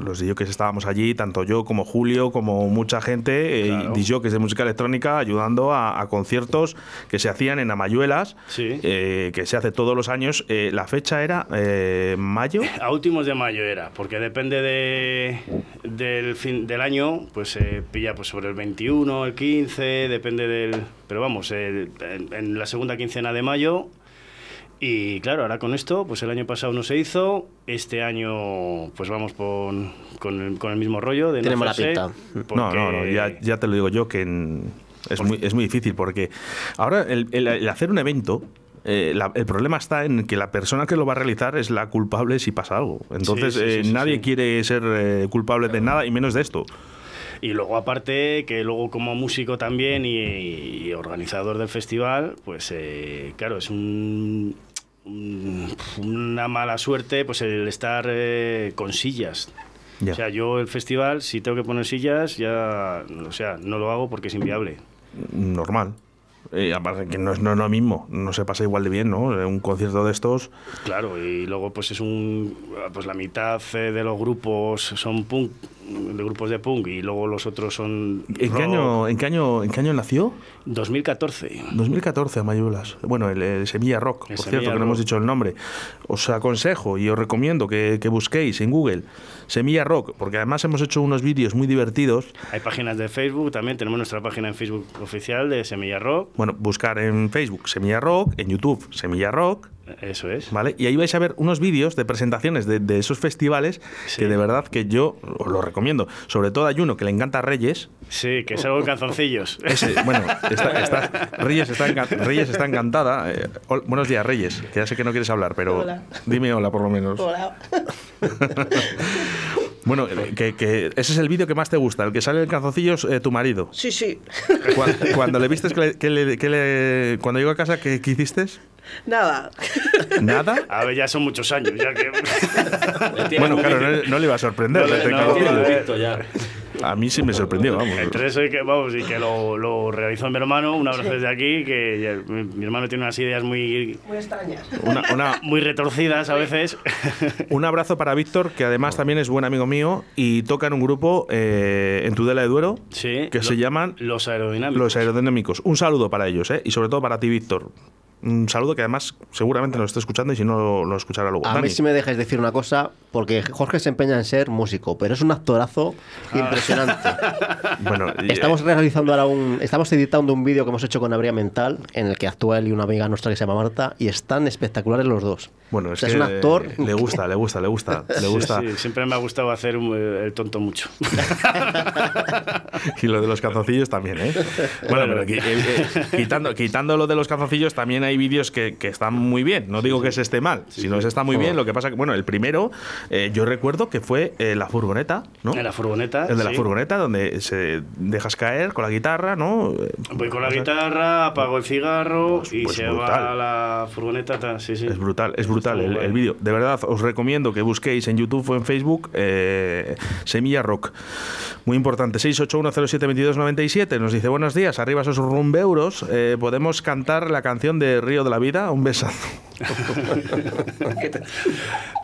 Speaker 1: Los DJs estábamos allí, tanto yo como Julio, como mucha gente,
Speaker 5: Claro.
Speaker 1: eh, DJs de música electrónica, ayudando a, a conciertos que se hacían en Amayuelas,
Speaker 5: Sí.
Speaker 1: eh, que se hace todos los años. Eh, la fecha era eh, mayo.
Speaker 5: A últimos de mayo era, porque depende de, del fin del año, pues se pilla pues sobre el 21, el 15, depende del... Pero vamos, el- en, en la segunda quincena de mayo. Y claro, ahora con esto, pues el año pasado no se hizo, este año pues vamos con, con, el, con el mismo rollo de no
Speaker 3: mala
Speaker 5: hacerse,
Speaker 3: pinta.
Speaker 1: No, no, ya, ya te lo digo yo que en- es, muy, es muy difícil porque ahora el, el- el hacer un evento, eh, la- el problema está en que la persona que lo va a realizar es la culpable si pasa algo. Entonces
Speaker 5: Sí, sí, sí,
Speaker 1: eh,
Speaker 5: sí,
Speaker 1: nadie
Speaker 5: sí.
Speaker 1: quiere ser eh, culpable de nada y menos de esto.
Speaker 5: Y luego aparte que luego como músico también y, y organizador del festival, pues eh, claro, es un, un- una mala suerte pues el estar eh, con sillas. O sea, yo el festival, si tengo que poner sillas, ya, o sea, no lo hago porque es inviable.
Speaker 1: Normal. Eh, aparte que no es, no es lo mismo, no se pasa igual de bien, ¿no? Eh, Un concierto de estos,
Speaker 5: Claro, y luego pues es un, pues la mitad eh, de los grupos son punk,
Speaker 2: de grupos de punk y luego los otros son.
Speaker 1: ¿En qué,
Speaker 2: rock.
Speaker 1: año, en, qué año, ¿En qué año nació?
Speaker 2: 2014.
Speaker 1: 2014, Mayulas. Bueno, el, el Semilla Rock,
Speaker 2: El
Speaker 1: por
Speaker 2: Semilla
Speaker 1: cierto, que no hemos
Speaker 2: Rock.
Speaker 1: dicho el nombre. Os aconsejo y os recomiendo que, que busquéis en Google Semilla Rock, porque además hemos hecho unos vídeos muy divertidos.
Speaker 2: Hay páginas de Facebook también, tenemos nuestra página en Facebook oficial de Semilla Rock.
Speaker 1: Bueno, buscar en Facebook Semilla Rock, en YouTube Semilla Rock,
Speaker 2: Eso es.
Speaker 1: ¿vale? Y ahí vais a ver unos vídeos de presentaciones de, de esos festivales
Speaker 2: Sí.
Speaker 1: que de verdad que yo os lo recomiendo. Sobre todo hay uno que le encanta a Reyes.
Speaker 2: Sí, que salgo en calzoncillos.
Speaker 1: Ese, bueno, está, está- Reyes, está enca- Reyes está encantada. Eh, hol- buenos días, Reyes. Que ya sé que no quieres hablar, pero
Speaker 8: Hola.
Speaker 1: dime hola por lo menos.
Speaker 8: Hola.
Speaker 1: Bueno, eh, que, que ese es el vídeo que más te gusta, el que sale en calzoncillos eh, tu marido.
Speaker 8: Sí, sí.
Speaker 1: Cuando, cuando le vistes que le, que le- que le- cuando llegó a casa, ¿qué, qué hiciste?
Speaker 8: Nada.
Speaker 1: ¿Nada?
Speaker 2: A ver, ya son muchos años, ya que.
Speaker 1: Bueno, claro, no, no le iba a sorprender.
Speaker 2: No, no,
Speaker 4: ya.
Speaker 1: A mí sí me sorprendió, vamos.
Speaker 2: Entre eso y que, vamos, y que lo, lo realizó mi hermano, un abrazo desde aquí, que ya- mi, mi hermano tiene unas ideas muy,
Speaker 8: Muy extrañas.
Speaker 1: Una- una-
Speaker 2: muy retorcidas a veces.
Speaker 1: un abrazo para Víctor, que además también es buen amigo mío y toca en un grupo eh, en Tudela de Duero
Speaker 2: Sí,
Speaker 1: que
Speaker 2: lo-
Speaker 1: se llaman
Speaker 2: Los aerodinámicos.
Speaker 1: Los Aerodinámicos. Un saludo para ellos, ¿eh? Y sobre todo para ti, Víctor. Un saludo que además seguramente nos está escuchando y si no lo, lo escuchará luego.
Speaker 3: A
Speaker 1: Dani.
Speaker 3: mí sí me dejáis decir una cosa, porque Jorge se empeña en ser músico, pero es un actorazo impresionante.
Speaker 1: Bueno,
Speaker 3: Estamos realizando ahora un. Estamos editando un vídeo que hemos hecho con Abría Mental, en el que actúa él y una amiga nuestra que se llama Marta, y están espectaculares los dos.
Speaker 1: Bueno,
Speaker 3: O
Speaker 1: es
Speaker 3: sea,
Speaker 1: que
Speaker 3: es un actor.
Speaker 1: Le gusta, le gusta, le gusta, le
Speaker 2: Sí,
Speaker 1: gusta.
Speaker 2: sí, siempre me ha gustado hacer un- el tonto mucho.
Speaker 1: Y lo de los calzoncillos también, ¿eh? Bueno, pero eh, eh, quitando, quitando lo de los calzoncillos, también hay vídeos que, que están muy bien. No digo que se esté mal, sino que está muy bien. Lo que pasa que, bueno, el primero, eh, yo recuerdo que fue eh, la furgoneta, ¿no?
Speaker 2: En la furgoneta.
Speaker 1: El de la furgoneta, donde se dejas caer con la guitarra, ¿no? Eh,
Speaker 2: Voy con la guitarra, apago el cigarro
Speaker 1: Pues-
Speaker 2: y
Speaker 1: pues
Speaker 2: se
Speaker 1: brutal.
Speaker 2: va a la furgoneta. ta- Sí, sí.
Speaker 1: Es brutal, es brutal el, el vídeo. De verdad, os recomiendo que busquéis en YouTube o en Facebook eh, Semilla Rock. Muy importante. 681072297 nos dice, buenos días, arriba esos rumbeuros. Eh, ¿Podemos cantar la canción de Río de la Vida? Un besazo.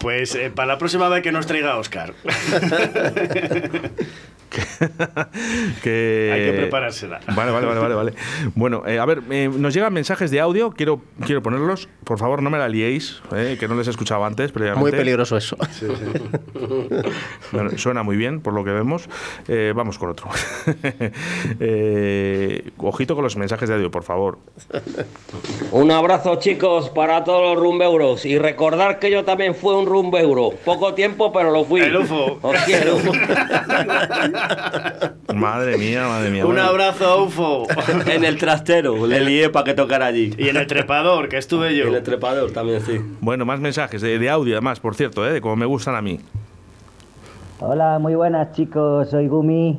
Speaker 2: Pues eh, para la próxima vez que nos traiga Oscar.
Speaker 1: que...
Speaker 2: Hay que preparársela.
Speaker 1: Vale, vale, vale, vale. vale. Bueno, eh, a ver, eh, nos llegan mensajes de audio, quiero, quiero ponerlos. Por favor, no me la liéis, eh, que no les he escuchado antes previamente.
Speaker 3: Muy peligroso eso.
Speaker 1: Bueno, suena muy bien, por lo que vemos. Eh, vamos con otro. Eh, ojito con los mensajes de audio, por favor.
Speaker 9: Un abrazo chicos para todos los rumbeuros y recordar que yo también fui un rumbeuro. Poco tiempo pero lo fui.
Speaker 2: El UFO.
Speaker 9: Os quiero.
Speaker 1: Madre mía, madre mía.
Speaker 2: Un
Speaker 1: Bueno,
Speaker 2: abrazo a UFO.
Speaker 4: En el trastero, le lié para que tocara allí.
Speaker 2: Y en el trepador, que estuve yo.
Speaker 4: En el trepador también, sí.
Speaker 1: Bueno, más mensajes de, de audio, además, por cierto, eh, de como me gustan a mí.
Speaker 10: Hola, muy buenas chicos, soy Gumi.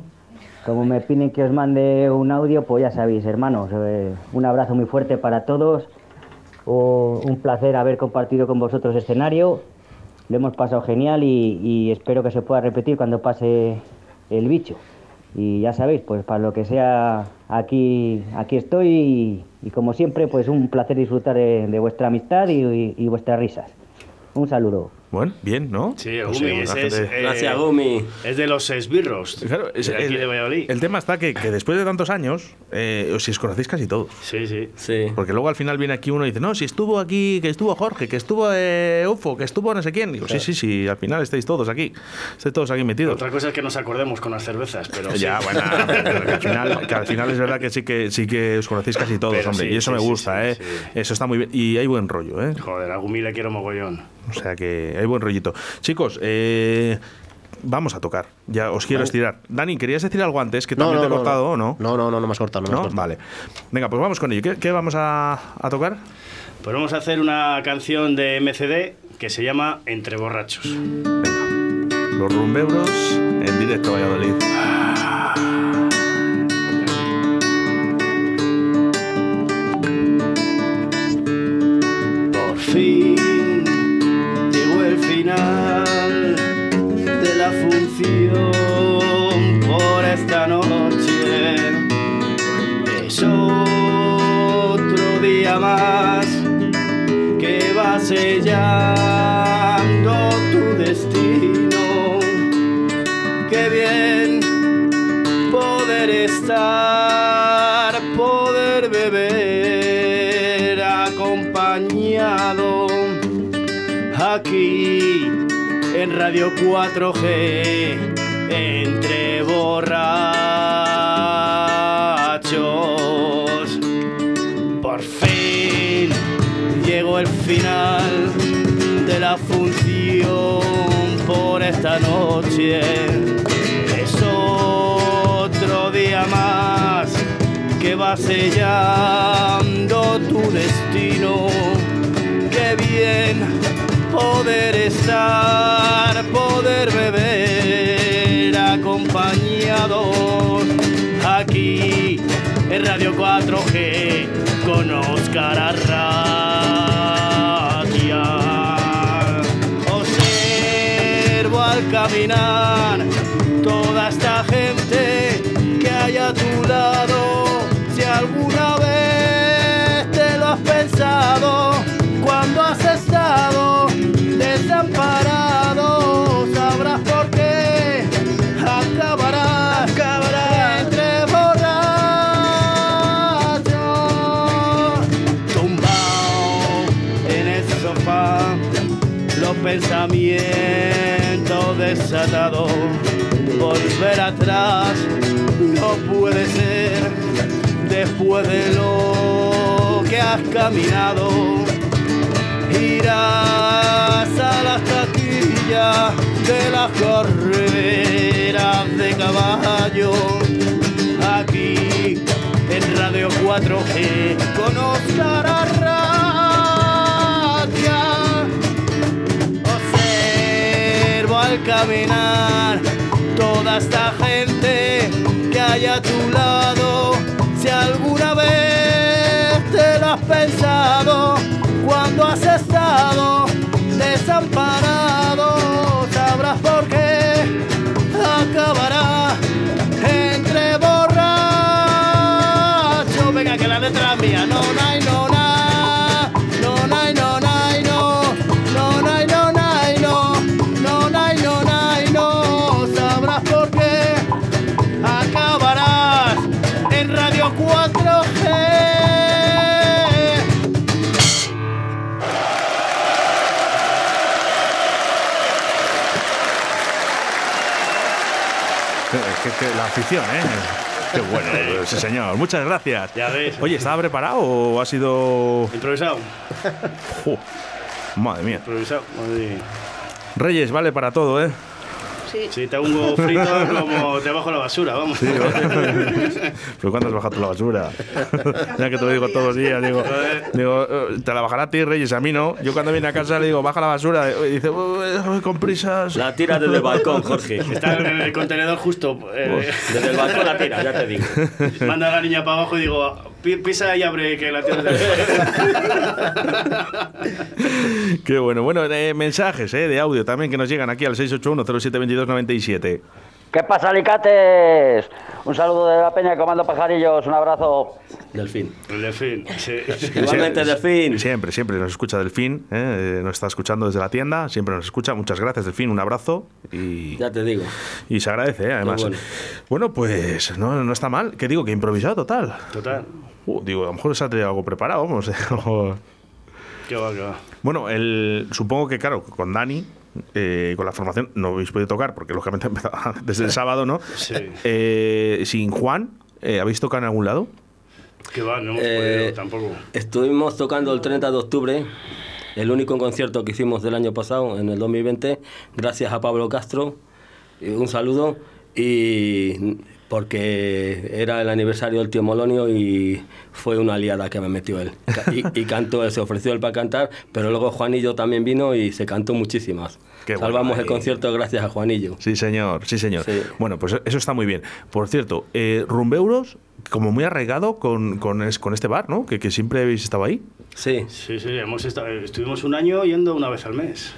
Speaker 10: Como me piden que os mande un audio, pues ya sabéis, hermanos, eh, un abrazo muy fuerte para todos. O- un placer haber compartido con vosotros escenario. Lo hemos pasado genial y, y espero que se pueda repetir cuando pase el bicho. Y ya sabéis, pues para lo que sea, aquí, aquí estoy y, como siempre, pues un placer disfrutar de, vuestra amistad y vuestras risas. Un saludo.
Speaker 1: Bueno, bien, ¿no?
Speaker 2: Sí, el
Speaker 1: sé,
Speaker 2: Gumi, es,
Speaker 1: gente-
Speaker 2: eh,
Speaker 4: Gracias, Gumi.
Speaker 2: es de los esbirros.
Speaker 1: Claro, es-
Speaker 2: de aquí
Speaker 1: el,
Speaker 2: de Valladolid.
Speaker 1: el tema está que, que después de tantos años, eh, si os conocéis casi todos.
Speaker 2: Sí, sí.
Speaker 4: Sí.
Speaker 1: Porque luego al final viene aquí uno y dice, no, si estuvo aquí, que estuvo Jorge, que estuvo eh, Ufo, que estuvo no sé quién. Digo, sí, sí, sí, al final estáis todos aquí. Estáis todos aquí metidos.
Speaker 2: Otra cosa es que nos acordemos con las cervezas, pero
Speaker 1: Ya, bueno, pero que al, final, que al final es verdad que sí que sí que os conocéis casi todos,
Speaker 2: Pero
Speaker 1: hombre.
Speaker 2: sí,
Speaker 1: y eso
Speaker 2: sí,
Speaker 1: me gusta,
Speaker 2: sí,
Speaker 1: ¿eh?
Speaker 2: sí.
Speaker 1: Eso está muy bien. Y hay buen rollo, ¿eh?
Speaker 2: Joder, a Gumi le quiero mogollón.
Speaker 1: O sea que hay buen rollito. Chicos, eh, vamos a tocar. Ya os quiero estirar. Dani, ¿querías decir algo antes? Que también te he cortado, ¿o no?
Speaker 3: No, no, no, no me has cortado. No, me has cortado.
Speaker 1: Vale. Venga, pues vamos con ello. ¿Qué, qué vamos a, a tocar?
Speaker 2: Pues vamos a hacer una canción de MCD que se llama Entre borrachos.
Speaker 1: Los rumbeuros en directo a Valladolid.
Speaker 2: Por fin por esta noche. Es otro día más que va sellando tu Radio 4G entre borrachos. Por fin llegó el final de la función por esta noche. Es otro día más que va sellando tu destino. Qué bien poder estar, poder beber acompañados aquí en Radio 4G con Oscar Arratia. Observo al caminar toda esta gente que hay a tu lado. Desamparado, sabrás por qué. Acabarás, entre borrachos, tumbado en el sofá, los pensamientos desatados, volver atrás no puede ser después de lo que has caminado irás a las taquillas de las carreras de caballo. Aquí en Radio 4G con Oscar Arratia. Observo al caminar toda esta gente que hay a tu has estado desamparado, sabrás por qué acabará entre borrachos. Venga, que la letra mía, no, no, na,
Speaker 1: ¿eh? Qué bueno, sí señor. Muchas gracias.
Speaker 5: Ya ves.
Speaker 1: Oye, ¿estaba preparado o ha sido...?
Speaker 5: Improvisado.
Speaker 1: Madre mía.
Speaker 5: Improvisado. Madre.
Speaker 1: Reyes, vale para todo, ¿eh?
Speaker 5: Si te hago un huevo frito como te bajo la basura, vamos.
Speaker 1: Pero ¿cuándo has bajado la basura? ya que te lo digo todos los días, digo, digo eh, te la bajará a ti, Reyes, a mí no. Yo cuando viene a casa le digo, baja la basura. Y dice, "Voy con prisas.
Speaker 4: La tira desde el balcón, Jorge.
Speaker 5: Está en el contenedor justo. eh,
Speaker 4: Desde el balcón la tira, ya te digo.
Speaker 5: manda a la niña para abajo y digo, "Pi- pisa y abre que la tierra
Speaker 1: Qué bueno. Bueno, eh, mensajes eh, de audio también que nos llegan aquí al 681-072297.
Speaker 11: ¿Qué pasa, alicates? Un saludo de la Peña Comando Pajarillos, un abrazo.
Speaker 4: Delfín.
Speaker 5: El delfín. Sí.
Speaker 4: Igualmente, Delfín.
Speaker 1: Siempre, siempre nos escucha Delfín. eh, nos está escuchando desde la tienda. Siempre nos escucha. Muchas gracias, Delfín. Un abrazo. Y,
Speaker 4: Ya te digo.
Speaker 1: y se agradece, eh, además.
Speaker 4: bueno.
Speaker 1: Bueno. pues no, no está mal. Que digo que improvisado total.
Speaker 5: Total.
Speaker 1: Uh, digo, a lo mejor se ha tenido algo preparado. Vamos, eh,
Speaker 5: Qué va, qué va.
Speaker 1: Bueno, el, supongo que, claro, con Dani, eh, con la formación, no habéis podido tocar, porque lógicamente empezaba desde el sábado, ¿no?
Speaker 5: Sí.
Speaker 1: Eh, sin Juan, eh, ¿habéis tocado en algún lado?
Speaker 5: Qué va, no hemos
Speaker 4: Eh,
Speaker 5: podido tampoco.
Speaker 4: Estuvimos tocando el 30 de octubre, el único concierto que hicimos del año pasado, en el 2020, gracias a Pablo Castro. Un saludo. Y porque era el aniversario del tío Molonio y fue una liada que me metió él. Y, y cantó, se ofreció él para cantar, pero luego Juanillo también vino y se cantó muchísimas.
Speaker 1: Qué bueno,
Speaker 4: Salvamos el concierto gracias a Juanillo.
Speaker 1: Sí, señor, sí, señor.
Speaker 4: Sí.
Speaker 1: Bueno, pues eso está muy bien. Por cierto, eh, Rumbeuros, como muy arraigado con, con, es- con este bar, ¿no? Que, que siempre habéis estado ahí.
Speaker 4: Sí,
Speaker 5: Sí, sí, hemos estado, estuvimos un año yendo una vez al mes.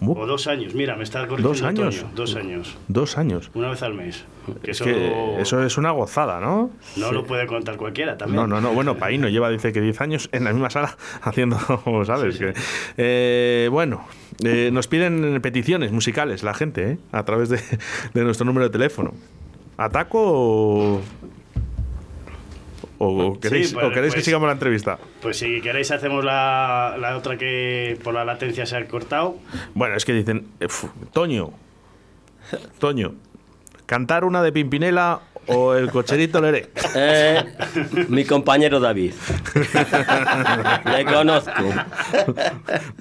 Speaker 5: O dos años, mira, me está corrigiendo
Speaker 1: ¿Dos años?
Speaker 5: Toño, Dos años.
Speaker 1: Dos años.
Speaker 5: Una vez al mes. Que
Speaker 1: Es
Speaker 5: eso,
Speaker 1: que eso es una gozada, ¿no?
Speaker 5: no lo puede contar cualquiera también.
Speaker 1: No, no, no. Bueno, Paino lleva, dice que 10 años en la misma sala haciendo, ¿sabes? Que, eh, bueno, eh, nos piden peticiones musicales la gente, ¿eh? A través de, de nuestro número de teléfono. ¿Ataco o, o queréis,
Speaker 5: Sí, pues-
Speaker 1: o queréis que
Speaker 5: pues-
Speaker 1: sigamos la entrevista?
Speaker 5: Pues si queréis hacemos la, la otra que por la latencia se ha cortado.
Speaker 1: Bueno, es que dicen, eh, Toño, Toño, cantar una de Pimpinela o el cocherito Leré.
Speaker 4: Eh, mi compañero David. Le conozco.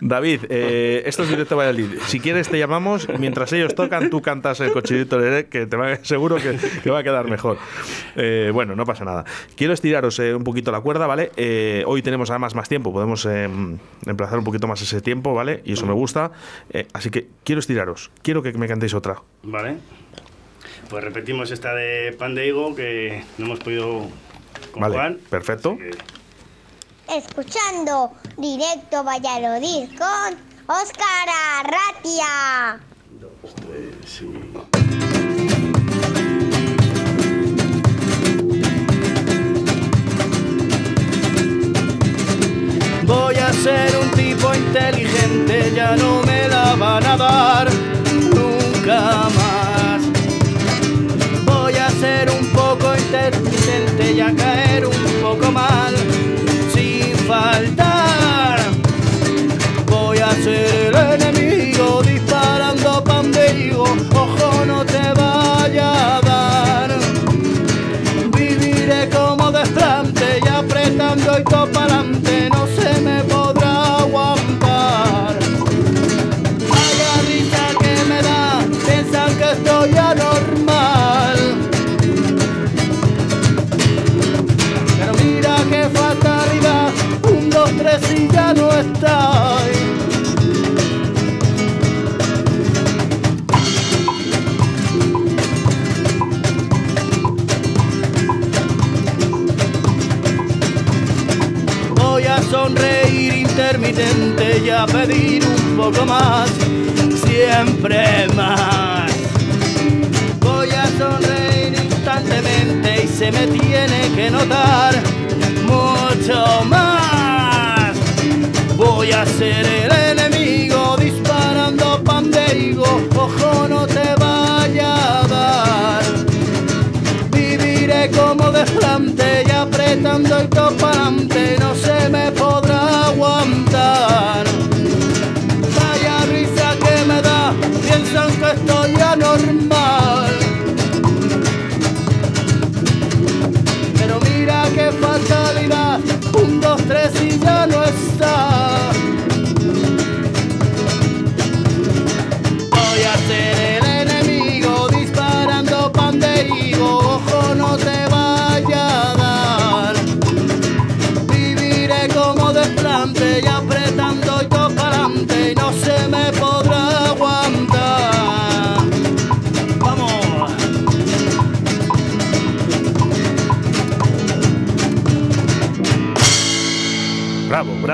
Speaker 1: David, eh, esto es directo a Valladolid. Si quieres te llamamos, mientras ellos tocan, tú cantas el cocherito Leré, que te va, seguro que, que va a quedar mejor. Eh, bueno, no pasa nada. Quiero estiraros eh, un poquito la cuerda, ¿vale? Eh, hoy tenemos además más tiempo, podemos eh, emplazar un poquito más ese tiempo, ¿vale? Y eso me gusta. Eh, así que quiero estiraros, quiero que me cantéis otra.
Speaker 5: Vale. Pues repetimos esta de pan de higo que no hemos podido con
Speaker 1: Vale,
Speaker 5: Juan.
Speaker 1: perfecto.
Speaker 6: Escuchando directo Valladolid con Óscar Arratia.
Speaker 2: Voy a ser un tipo inteligente, ya no me la van a dar nunca inteligente y a caer un poco mal, sin faltar. Intermitente y a pedir un poco más, siempre más. Voy a sonreír instantemente y se me tiene que notar mucho más. Voy a ser el enemigo disparando pan de higo, ojo no te vaya a dar. Viviré como desplante y apretando y todo pa'lante no se me podrá aguantar. Vaya risa que me da, piensan que estoy anormal. Pero mira qué fatalidad, un, dos, tres y ya no está.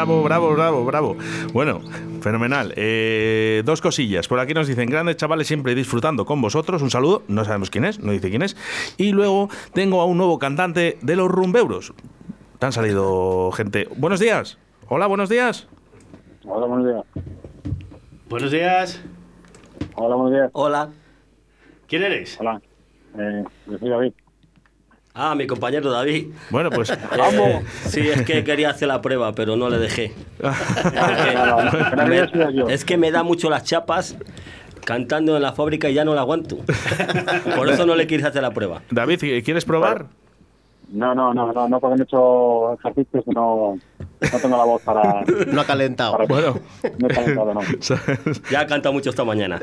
Speaker 1: Bravo, bravo, bravo, bravo. Bueno, fenomenal. Eh, dos cosillas. Por aquí nos dicen, grandes chavales, siempre disfrutando con vosotros. Un saludo. No sabemos quién es, no dice quién es. Y luego tengo a un nuevo cantante de los rumbeuros. Te han salido gente. Buenos días. Hola, buenos días.
Speaker 7: Hola, buenos días.
Speaker 5: Buenos días.
Speaker 7: Hola, buenos días.
Speaker 4: Hola.
Speaker 5: ¿Quién eres?
Speaker 7: Hola. Eh, yo soy David.
Speaker 4: Ah, mi compañero David.
Speaker 1: Bueno, pues.
Speaker 4: Eh, sí, es que quería hacer la prueba, pero no le dejé. Me- es que me da mucho las chapas cantando en la fábrica y ya no la aguanto. Por eso no le quieres hacer la prueba.
Speaker 1: David, ¿quieres probar?
Speaker 7: No, no, no, no, no, porque he hecho ejercicios no, no tengo la voz para...
Speaker 3: No ha calentado.
Speaker 1: Bueno.
Speaker 7: No he calentado, no.
Speaker 4: Ya ha cantado mucho esta mañana.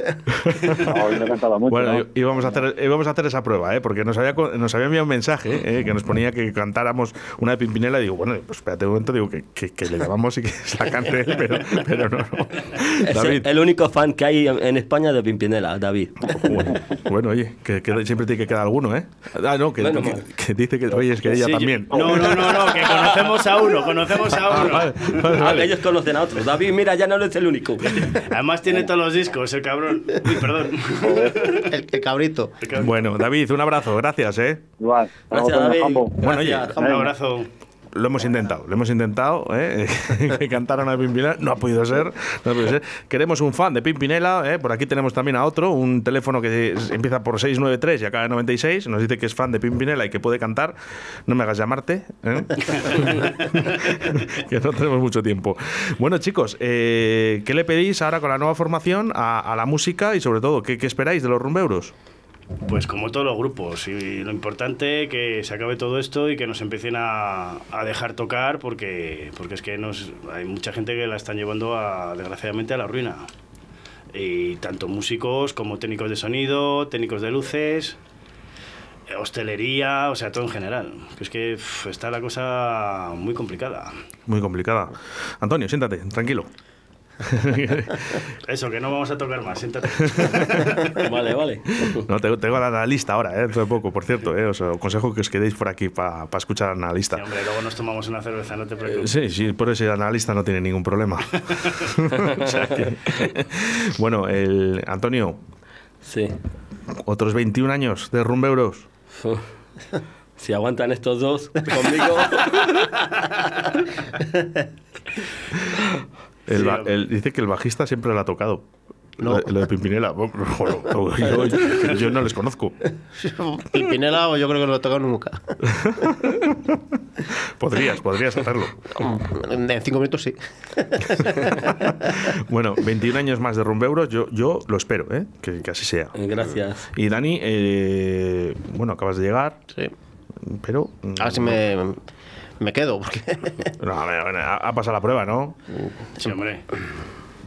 Speaker 7: Hoy no he cantado mucho,
Speaker 1: Bueno,
Speaker 7: ¿no?
Speaker 1: y- íbamos a hacer, íbamos a hacer esa prueba, ¿eh? porque nos había, nos había enviado un mensaje ¿eh? que nos ponía que cantáramos una de Pimpinela. Y digo, bueno, pues espérate un momento, digo que, que- que le llamamos y que se la cante él, pero, pero no, no.
Speaker 4: Es
Speaker 1: David,
Speaker 4: el único fan que hay en España de Pimpinela, David.
Speaker 1: bueno, bueno, oye, que, que siempre tiene que quedar alguno, ¿eh? Ah, no, que,
Speaker 4: Bueno,
Speaker 1: que- que dice que, oye, es que ella
Speaker 5: Sí, yo-
Speaker 1: también.
Speaker 5: No, no, no, no, que conocemos a uno, conocemos a uno.
Speaker 1: Vale, vale,
Speaker 4: Ah,
Speaker 1: vale.
Speaker 4: que ellos conocen a otros. David, mira, ya no eres el único.
Speaker 5: Además tiene todos los discos, el cabrón. Uy, perdón.
Speaker 3: El, el cabrito.
Speaker 1: Bueno, David, un abrazo, gracias, ¿eh?
Speaker 7: Igual.
Speaker 4: Gracias, David.
Speaker 1: Bueno, oye,
Speaker 5: Un abrazo.
Speaker 1: Lo hemos intentado, lo hemos intentado, ¿eh? que cantaran a Pimpinela, no ha podido ser. Queremos un fan de Pimpinela, ¿eh? por aquí tenemos también a otro, un teléfono que empieza por 693 y acaba en 96, nos dice que es fan de Pimpinela y que puede cantar, no me hagas llamarte, ¿eh? que no tenemos mucho tiempo. Bueno chicos, eh, ¿qué le pedís ahora con la nueva formación a, la música y sobre todo, ¿qué, qué esperáis de los rumbeuros?
Speaker 2: Pues como todos los grupos, y lo importante que se acabe todo esto y que nos empiecen a, a dejar tocar porque, porque es que nos, hay mucha gente que la están llevando a, desgraciadamente a la ruina. Y tanto músicos como técnicos de sonido, técnicos de luces, hostelería, o sea, todo en general. Es que está la cosa muy complicada.
Speaker 1: Muy complicada. Antonio, siéntate, tranquilo.
Speaker 2: Eso, que no vamos a tocar más, siéntate.
Speaker 4: Vale, vale.
Speaker 1: No, tengo, tengo al analista ahora, ¿eh? dentro de poco, por cierto. ¿eh? Os aconsejo que os quedéis por aquí para escuchar al analista.
Speaker 2: Sí, hombre, luego nos tomamos una cerveza, no te preocupes.
Speaker 1: Sí, sí, por eso el analista no tiene ningún problema. O sea que- bueno, el Antonio,
Speaker 4: Sí.
Speaker 1: otros 21 años de rumbeuros.
Speaker 4: Si aguantan estos dos conmigo.
Speaker 1: El
Speaker 2: Sí,
Speaker 1: el- dice que el bajista siempre lo ha tocado.
Speaker 3: No.
Speaker 1: Lo, lo de Pimpinela. Bueno, yo, yo- yo no les conozco.
Speaker 3: Pimpinela o yo creo que no lo he tocado nunca.
Speaker 1: Podrías, podrías hacerlo.
Speaker 3: En cinco minutos sí.
Speaker 1: Bueno, 21 años más de rumbeuros, yo, yo lo espero, ¿eh? que, que así sea.
Speaker 4: Gracias.
Speaker 1: Y Dani, eh, bueno, acabas de llegar,
Speaker 3: Sí.
Speaker 1: pero... mm,
Speaker 3: A ver si me, me quedo, porque
Speaker 1: No, a ver, ha, ha pasado la prueba, ¿no?
Speaker 2: Sí, hombre.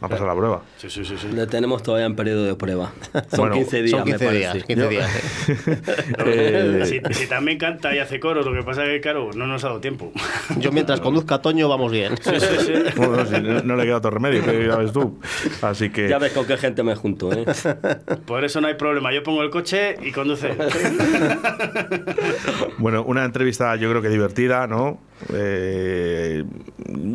Speaker 1: Ha pasado la prueba.
Speaker 2: Sí, sí, sí. sí.
Speaker 4: Le tenemos todavía en periodo de prueba. Son
Speaker 1: Bueno,
Speaker 4: 15 días,
Speaker 3: son 15
Speaker 4: me
Speaker 3: días.
Speaker 4: parece.
Speaker 3: 15
Speaker 1: Yo-
Speaker 3: días. ¿eh?
Speaker 1: Eh,
Speaker 2: Si, si también canta y hace coros, lo que pasa es que, claro, no nos ha dado tiempo.
Speaker 3: Yo mientras conduzca a Toño vamos bien.
Speaker 1: bueno, no, si no, no le queda otro remedio, que ya ves tú. Así que...
Speaker 4: Ya ves con qué gente me junto, ¿eh?
Speaker 2: Por eso no hay problema. Yo pongo el coche y conduce.
Speaker 1: Bueno, una entrevista yo creo que divertida, ¿no? Eh,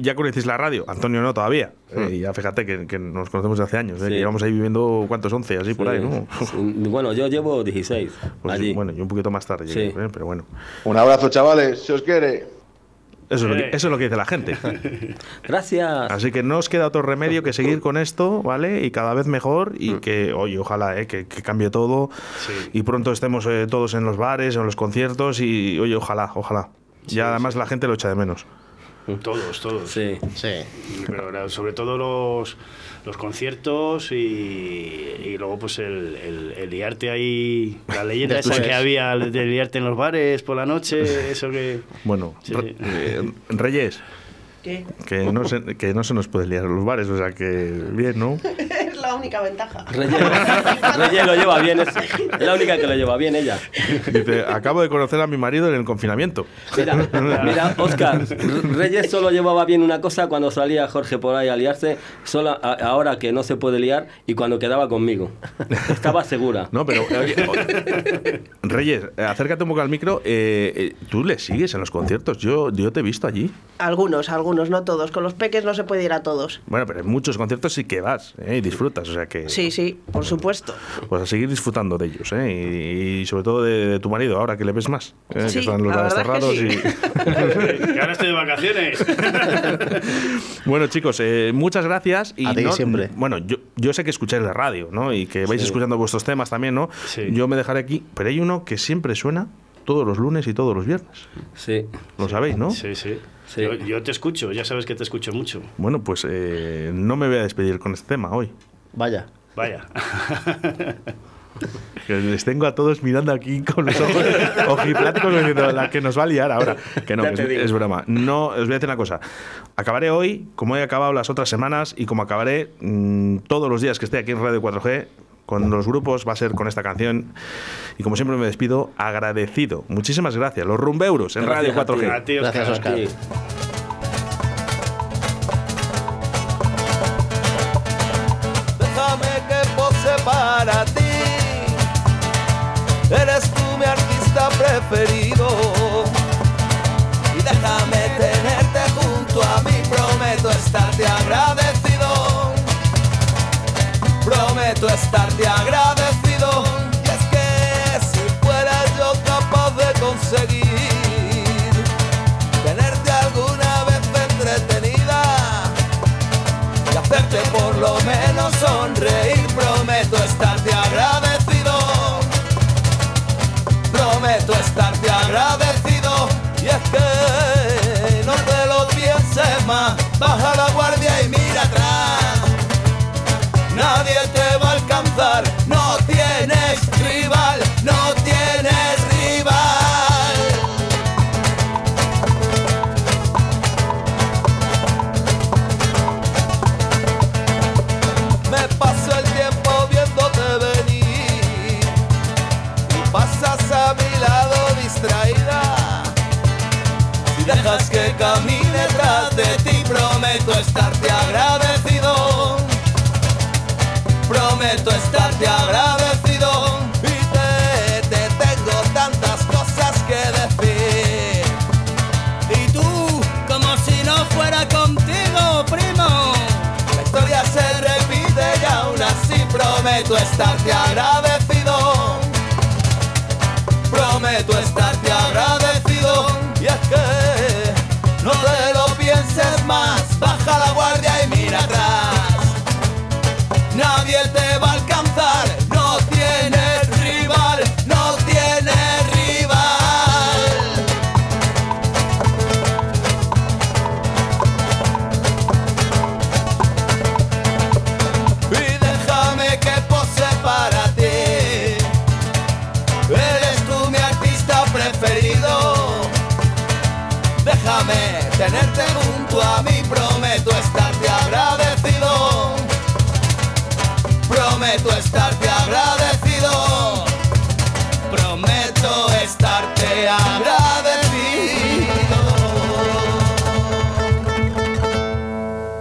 Speaker 1: ya conocéis la radio, Antonio no todavía. Eh, y ya fíjate que, que nos conocemos desde hace años, ¿eh?
Speaker 4: Sí.
Speaker 1: que llevamos ahí viviendo, ¿cuántos? 11, así por ahí, ¿no?
Speaker 4: Sí. Bueno, yo llevo 16
Speaker 1: Pues,
Speaker 4: allí.
Speaker 1: bueno, yo un poquito más tarde,
Speaker 4: Sí.
Speaker 1: llegué, ¿eh? pero bueno.
Speaker 12: Un abrazo, chavales, si os quiere.
Speaker 1: Eso es, lo que,
Speaker 2: Eh.
Speaker 1: eso es lo que dice la gente.
Speaker 4: Gracias.
Speaker 1: Así que no os queda otro remedio que seguir con esto, ¿vale? Y cada vez mejor y que, oye, ojalá, ¿eh? que, que cambie todo
Speaker 2: Sí.
Speaker 1: y pronto estemos eh, todos en los bares, en los conciertos y, oye, ojalá, ojalá. Ya además la gente lo echa de menos.
Speaker 2: Todos, todos.
Speaker 4: Sí.
Speaker 3: Sí.
Speaker 2: Pero sobre todo los, los conciertos y, y luego pues el, el, el liarte ahí, la leyenda esa que había de liarte en los bares por la noche, eso que...
Speaker 1: Bueno,
Speaker 2: Sí,
Speaker 1: Re-
Speaker 2: sí.
Speaker 1: eh, Reyes,
Speaker 8: ¿Qué?
Speaker 1: que no, se, que no se nos puede liar en los bares, o sea que bien, ¿no?
Speaker 8: La única ventaja.
Speaker 4: Reyes, Reyes lo lleva bien, es, es la única que lo lleva bien ella.
Speaker 1: Dice, acabo de conocer a mi marido en el confinamiento.
Speaker 4: Mira, mira, Oscar, Reyes solo llevaba bien una cosa cuando salía Jorge por ahí a liarse, solo a- ahora que no se puede liar y cuando quedaba conmigo. Estaba segura.
Speaker 1: No, pero oye, oye, Reyes, acércate un poco al micro. eh, eh, ¿Tú le sigues en los conciertos? Yo, yo te he visto allí.
Speaker 8: Algunos, algunos, no todos. Con los peques no se puede ir a todos.
Speaker 1: Bueno, pero en muchos conciertos sí que vas ¿eh? y disfrutas, o sea que...
Speaker 8: Sí, sí, por supuesto.
Speaker 1: Pues a seguir disfrutando de ellos, ¿eh? Y, y sobre todo de, de tu marido, ahora que le ves más. ¿eh?
Speaker 8: Sí,
Speaker 1: que están los
Speaker 8: la es que
Speaker 1: cerrados
Speaker 8: sí.
Speaker 2: que ahora estoy de vacaciones.
Speaker 1: y... bueno, chicos, eh, muchas gracias. Y
Speaker 3: A ti
Speaker 1: no-
Speaker 3: siempre.
Speaker 1: Bueno, yo, yo sé que escucháis la radio, ¿no? Y que vais
Speaker 4: Sí.
Speaker 1: escuchando vuestros temas también, ¿no?
Speaker 2: Sí.
Speaker 1: Yo me dejaré aquí, pero hay uno que siempre suena todos los lunes y todos los viernes.
Speaker 4: Sí.
Speaker 1: Lo sabéis, ¿no?
Speaker 2: Sí, sí.
Speaker 4: Sí.
Speaker 2: Yo, yo te escucho, ya sabes que te escucho mucho.
Speaker 1: Bueno, pues eh, no me voy a despedir con este tema hoy.
Speaker 3: Vaya.
Speaker 2: Vaya.
Speaker 1: Que les tengo a todos mirando aquí con los ojos ojipláticos diciendo la que nos va a liar ahora. Que no, es, es broma. No, os voy a decir una cosa. Acabaré hoy, como he acabado las otras semanas y como acabaré mm, todos los días que esté aquí en Radio 4G con los grupos, va a ser con esta canción. Y como siempre me despido, agradecido. Muchísimas gracias. Los rumbeuros en
Speaker 4: Gracias
Speaker 1: Radio
Speaker 4: a ti.
Speaker 1: 4G.
Speaker 2: A ti, Oscar.
Speaker 3: Gracias, Oscar.
Speaker 13: preferido. Y déjame tenerte junto a mí, prometo estarte agradecido. Prometo estarte agradecido. Y es que si fuera yo capaz de conseguir tenerte alguna vez entretenida y hacerte por lo menos sonreír. Prometo estarte agradecido. Prometo estarte